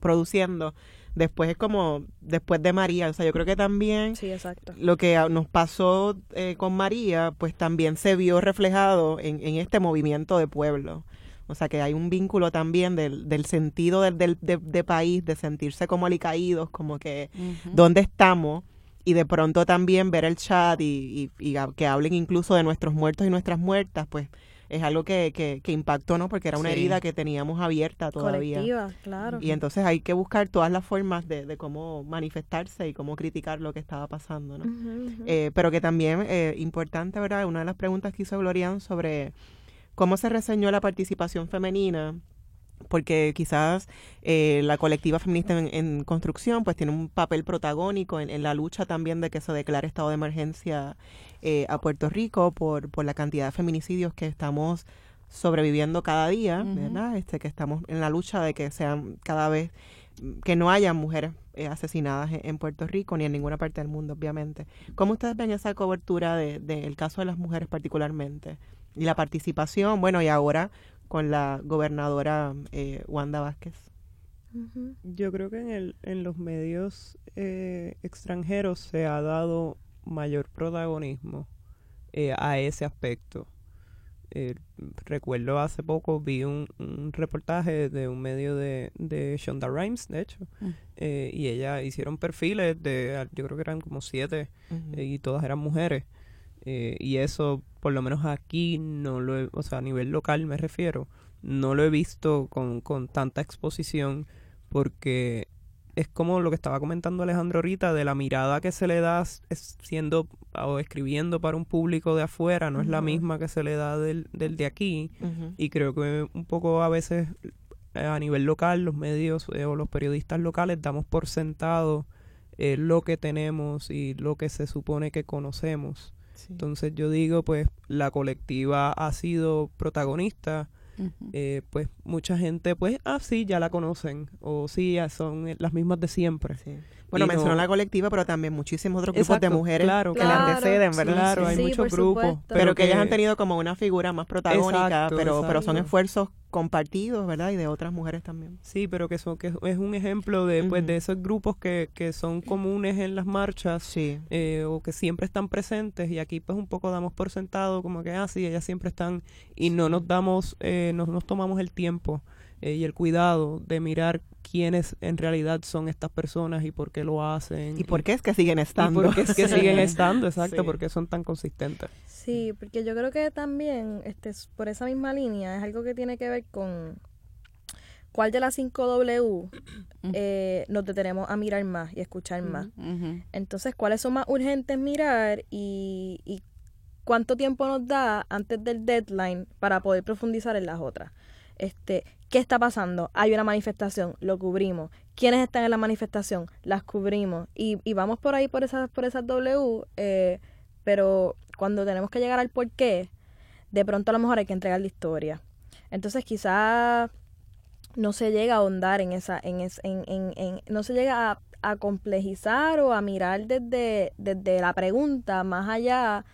produciendo después es como después de María, o sea, yo creo que también sí, exacto. lo que nos pasó eh, con María, pues también se vio reflejado en, en, este movimiento de pueblo. O sea, que hay un vínculo también del, del sentido del, del de, país, de sentirse como alicaídos, como que dónde estamos, y de pronto también ver el chat y, y, y que hablen incluso de nuestros muertos y nuestras muertas, pues es algo que, que, que impactó, ¿no? Porque era una herida que teníamos abierta todavía. Colectiva, claro. Y entonces hay que buscar todas las formas de, de cómo manifestarse y cómo criticar lo que estaba pasando, ¿no? Eh, pero que también, eh, importante, ¿verdad? Una de las preguntas que hizo Glorian sobre cómo se reseñó la participación femenina porque quizás eh, la colectiva feminista en, construcción pues tiene un papel protagónico en, la lucha también de que se declare estado de emergencia eh, a Puerto Rico por, por la cantidad de feminicidios que estamos sobreviviendo cada día, ¿verdad? Este, que estamos en la lucha de que sean cada vez, que no haya mujeres eh, asesinadas en, Puerto Rico ni en ninguna parte del mundo, obviamente. ¿Cómo ustedes ven esa cobertura del de, caso de las mujeres particularmente? Y la participación, bueno, y ahora con la gobernadora eh, Wanda Vázquez? Yo creo que en, el, en los medios eh, extranjeros se ha dado mayor protagonismo eh, a ese aspecto. Eh, recuerdo hace poco vi un, reportaje de un medio de, de Shonda Rhimes, de hecho, mm. y ella hicieron perfiles de, yo creo que eran como siete, y todas eran mujeres. Y eso, por lo menos aquí, no lo o sea, a nivel local me refiero, no lo he visto con, con tanta exposición porque es como lo que estaba comentando Alejandro ahorita, de la mirada que se le da siendo o escribiendo para un público de afuera, no es la misma que se le da del, del de aquí. Y creo que un poco a veces eh, a nivel local, los medios eh, o los periodistas locales damos por sentado eh, lo que tenemos y lo que se supone que conocemos. Entonces yo digo, pues la colectiva ha sido protagonista. Eh, pues mucha gente, pues, ah, sí, ya la conocen, o sí, ya son las mismas de siempre. Bueno, mencionó la colectiva, pero también muchísimos otros grupos de mujeres claro, que la anteceden, ¿verdad? Claro, hay muchos grupos. Pero, que, ellas han tenido como una figura más protagónica, pero, pero son esfuerzos compartidos, ¿verdad? Y de otras mujeres también. Sí, pero que son que es un ejemplo de, pues, de esos grupos que, que son comunes en las marchas sí. eh, o que siempre están presentes y aquí pues un poco damos por sentado como que, ah, sí, ellas siempre están y no nos damos, eh, no nos tomamos el tiempo eh, y el cuidado de mirar quiénes en realidad son estas personas y por qué lo hacen. Y por qué es que siguen estando. Y por qué es que siguen estando, exacto, porque son tan consistentes. Sí, porque yo creo que también, este, por esa misma línea, es algo que tiene que ver con cuál de las 5W eh, nos detenemos a mirar más y escuchar más. Entonces, cuáles son más urgentes mirar y, y cuánto tiempo nos da antes del deadline para poder profundizar en las otras. Este, ¿Qué está pasando? Hay una manifestación, lo cubrimos. ¿Quiénes están en la manifestación? Las cubrimos. Y, y vamos por ahí por esas, por esas W, eh, pero cuando tenemos que llegar al por qué, de pronto a lo mejor hay que entregar la historia. Entonces quizás no se llega a ahondar en esa, en, en, en, en no se llega a, a, complejizar o a mirar desde, desde la pregunta más allá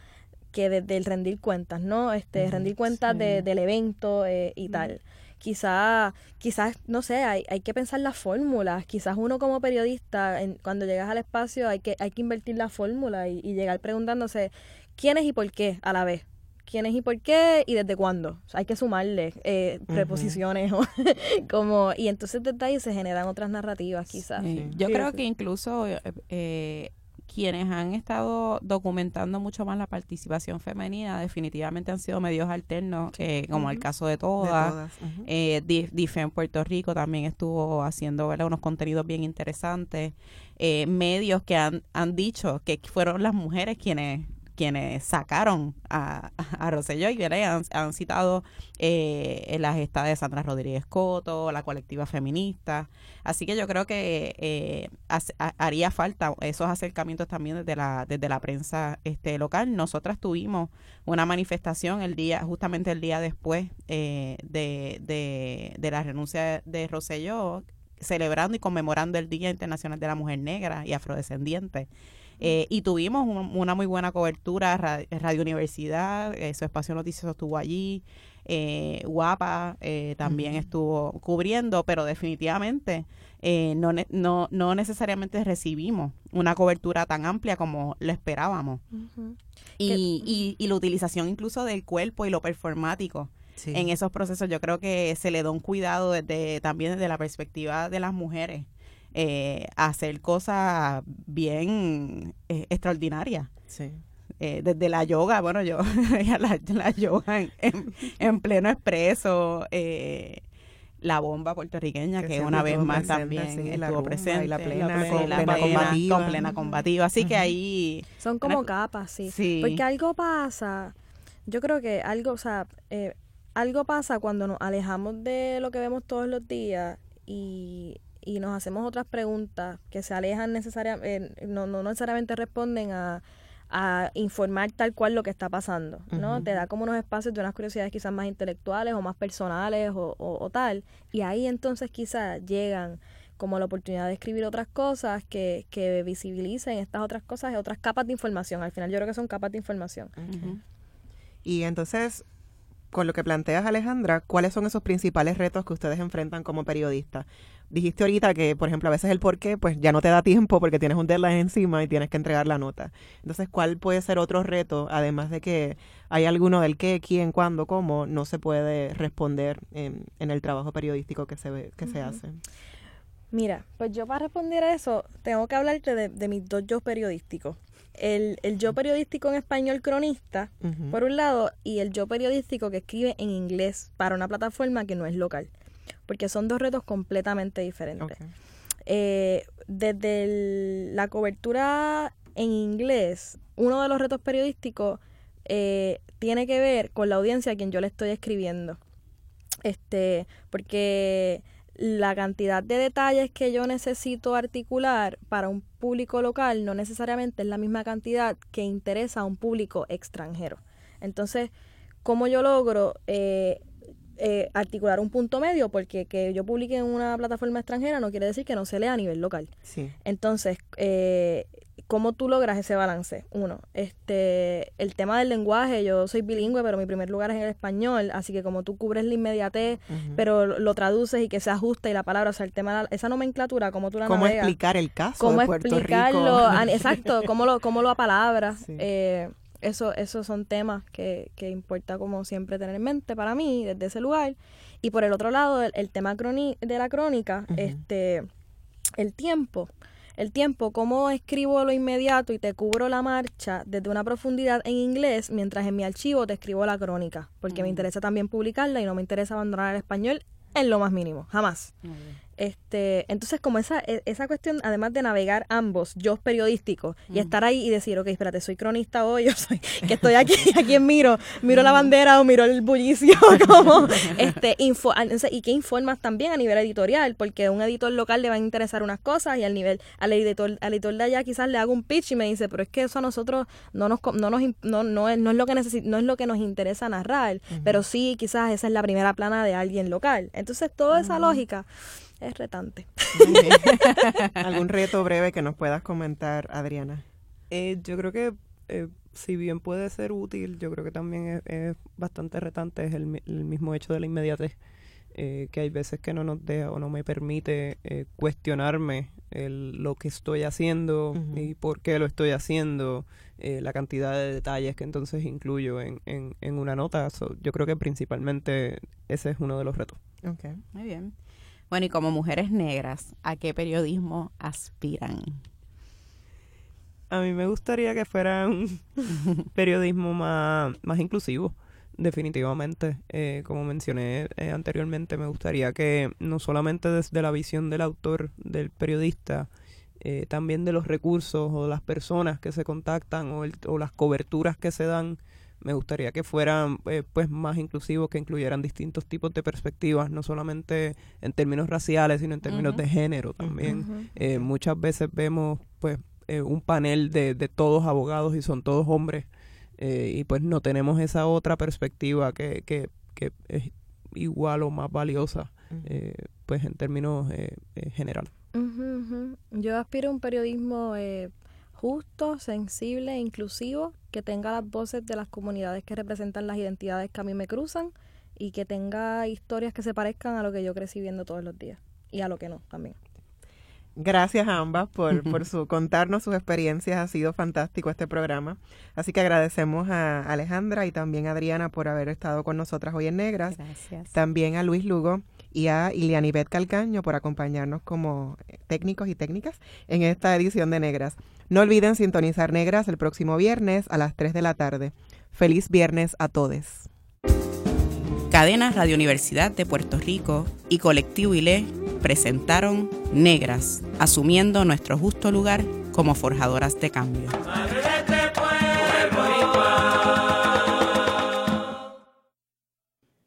que desde el rendir cuentas, ¿no? Este, rendir cuentas de, del evento eh, y tal quizás, quizás, no sé, hay, hay que pensar las fórmulas. Quizás uno como periodista, en, cuando llegas al espacio, hay que, hay que invertir la fórmula y, llegar preguntándose quién es y por qué a la vez. ¿Quién es y por qué y desde cuándo? hay que sumarle eh, preposiciones como y entonces desde ahí se generan otras narrativas quizás. Yo creo que incluso eh, eh quienes han estado documentando mucho más la participación femenina definitivamente han sido medios alternos, eh, como el caso de todas. Eh, DIFE en Puerto Rico también estuvo haciendo unos contenidos bien interesantes. Eh, medios que han, han dicho que fueron las mujeres quienes quienes sacaron a, a Rosselló y han, han citado eh, la gesta de Sandra Rodríguez Coto, la colectiva feminista. Así que yo creo que eh, haría falta esos acercamientos también desde la, desde la prensa este, local. Nosotras tuvimos una manifestación el día, justamente el día después eh, de, de, la renuncia de Rosselló, celebrando y conmemorando el Día Internacional de la Mujer Negra y Afrodescendiente. Eh, y tuvimos una muy buena cobertura, Radio, Universidad, eh, su espacio noticioso estuvo allí, eh, Guapa también estuvo cubriendo, pero definitivamente no, no, no necesariamente recibimos una cobertura tan amplia como lo esperábamos. y, y, la utilización incluso del cuerpo y lo performático. En esos procesos yo creo que se le da un cuidado desde, también desde la perspectiva de las mujeres eh, hacer cosas bien eh, extraordinarias. Sí. Eh, desde la yoga, bueno, yo la, la yoga en, en, pleno expreso, eh, la bomba puertorriqueña, que, una vez más también estuvo presente, la plena, combativa. Con plena combativa. Así que ahí... Son como capas, sí. sí. Porque algo pasa, yo creo que algo, o sea, eh, algo pasa cuando nos alejamos de lo que vemos todos los días y y nos hacemos otras preguntas que se alejan necesariamente, eh, no, no necesariamente responden a, a informar tal cual lo que está pasando, ¿no? Te da como unos espacios de unas curiosidades quizás más intelectuales o más personales o, o, tal, y ahí entonces quizás llegan como la oportunidad de escribir otras cosas que, que visibilicen estas otras cosas, otras capas de información. Al final yo creo que son capas de información. Y entonces, con lo que planteas, Alejandra, ¿cuáles son esos principales retos que ustedes enfrentan como periodistas? Dijiste ahorita que, por ejemplo, a veces el por qué, pues ya no te da tiempo porque tienes un deadline encima y tienes que entregar la nota. Entonces, ¿cuál puede ser otro reto, además de que hay alguno del qué, quién, cuándo, cómo, no se puede responder en, el trabajo periodístico que se, que se hace? Mira, pues yo para responder a eso tengo que hablarte de, mis dos yo periodísticos. El, el, yo periodístico en español cronista, por un lado, y el yo periodístico que escribe en inglés para una plataforma que no es local, porque son dos retos completamente diferentes. Eh, desde la cobertura en inglés, uno de los retos periodísticos eh, tiene que ver con la audiencia a quien yo le estoy escribiendo. Este, porque la cantidad de detalles que yo necesito articular para un público local no necesariamente es la misma cantidad que interesa a un público extranjero. Entonces, ¿cómo yo logro eh, eh, articular un punto medio? Porque que yo publique en una plataforma extranjera no quiere decir que no se lea a nivel local. Sí. Entonces, eh, ¿Cómo tú logras ese balance? Uno, este, el tema del lenguaje, yo soy bilingüe, pero mi primer lugar es en el español, así que como tú cubres la inmediatez, pero lo traduces y que se ajuste y la palabra, o sea, el tema, esa nomenclatura, cómo tú la ¿Cómo explicar el caso ¿Cómo de Puerto explicarlo? exacto, cómo lo, cómo lo apalabras. Eh, eso, esos son temas que, que importa como siempre tener en mente para mí desde ese lugar. Y por el otro lado, el, tema de la crónica, este, el tiempo. El tiempo, cómo escribo lo inmediato y te cubro la marcha desde una profundidad en inglés, mientras en mi archivo te escribo la crónica, porque me interesa también publicarla y no me interesa abandonar el español en lo más mínimo, jamás. Este, entonces, como esa, e, esa cuestión, además de navegar ambos, yo periodístico, y estar ahí y decir, ok, espérate, soy cronista hoy, yo soy, que estoy aquí, a quién miro, miro la bandera o miro el bullicio, como, este, info, y qué informas también a nivel editorial, porque a un editor local le van a interesar unas cosas y al nivel, al editor, al editor de allá quizás le hago un pitch y me dice, pero es que eso a nosotros no nos, no nos, no, no es, no es lo que no es lo que nos interesa narrar, pero sí, quizás esa es la primera plana de alguien local. Entonces, toda esa lógica es retante. ¿Algún reto breve que nos puedas comentar, Adriana? Eh, yo creo que eh, si bien puede ser útil, yo creo que también es, bastante retante es el, mismo hecho de la inmediatez, eh, que hay veces que no nos deja o no me permite cuestionarme lo que estoy haciendo y por qué lo estoy haciendo, la cantidad de detalles que entonces incluyo en, en, una nota. yo creo que principalmente ese es uno de los retos. Okay. Muy bien. Bueno, y como mujeres negras, ¿a qué periodismo aspiran? A mí me gustaría que fuera un periodismo más, más inclusivo, definitivamente. Eh, como mencioné eh, anteriormente, me gustaría que no solamente desde la visión del autor, del periodista, eh, también de los recursos o las personas que se contactan o, o las coberturas que se dan, me gustaría que fueran eh, pues más inclusivos, que incluyeran distintos tipos de perspectivas, no solamente en términos raciales, sino en términos de género también. Eh, muchas veces vemos pues eh, un panel de, de, todos abogados y son todos hombres y pues no tenemos esa otra perspectiva que, que, que es igual o más valiosa pues en términos general. Yo aspiro a un periodismo justo, sensible e inclusivo, que tenga las voces de las comunidades que representan las identidades que a mí me cruzan y que tenga historias que se parezcan a lo que yo crecí viendo todos los días y a lo que no también. Gracias a ambas por, por su contarnos sus experiencias. Ha sido fantástico este programa. Así que agradecemos a Alejandra y también a Adriana por haber estado con nosotras hoy en Negras. Gracias. También a Luis Lugo y a Ilianibet Calcaño por acompañarnos como técnicos y técnicas en esta edición de Negras. No olviden sintonizar Negras el próximo viernes a las 3 de la tarde. Feliz viernes a todos. Cadena Radio Universidad de Puerto Rico y Colectivo ILE presentaron Negras, asumiendo nuestro justo lugar como forjadoras de cambio.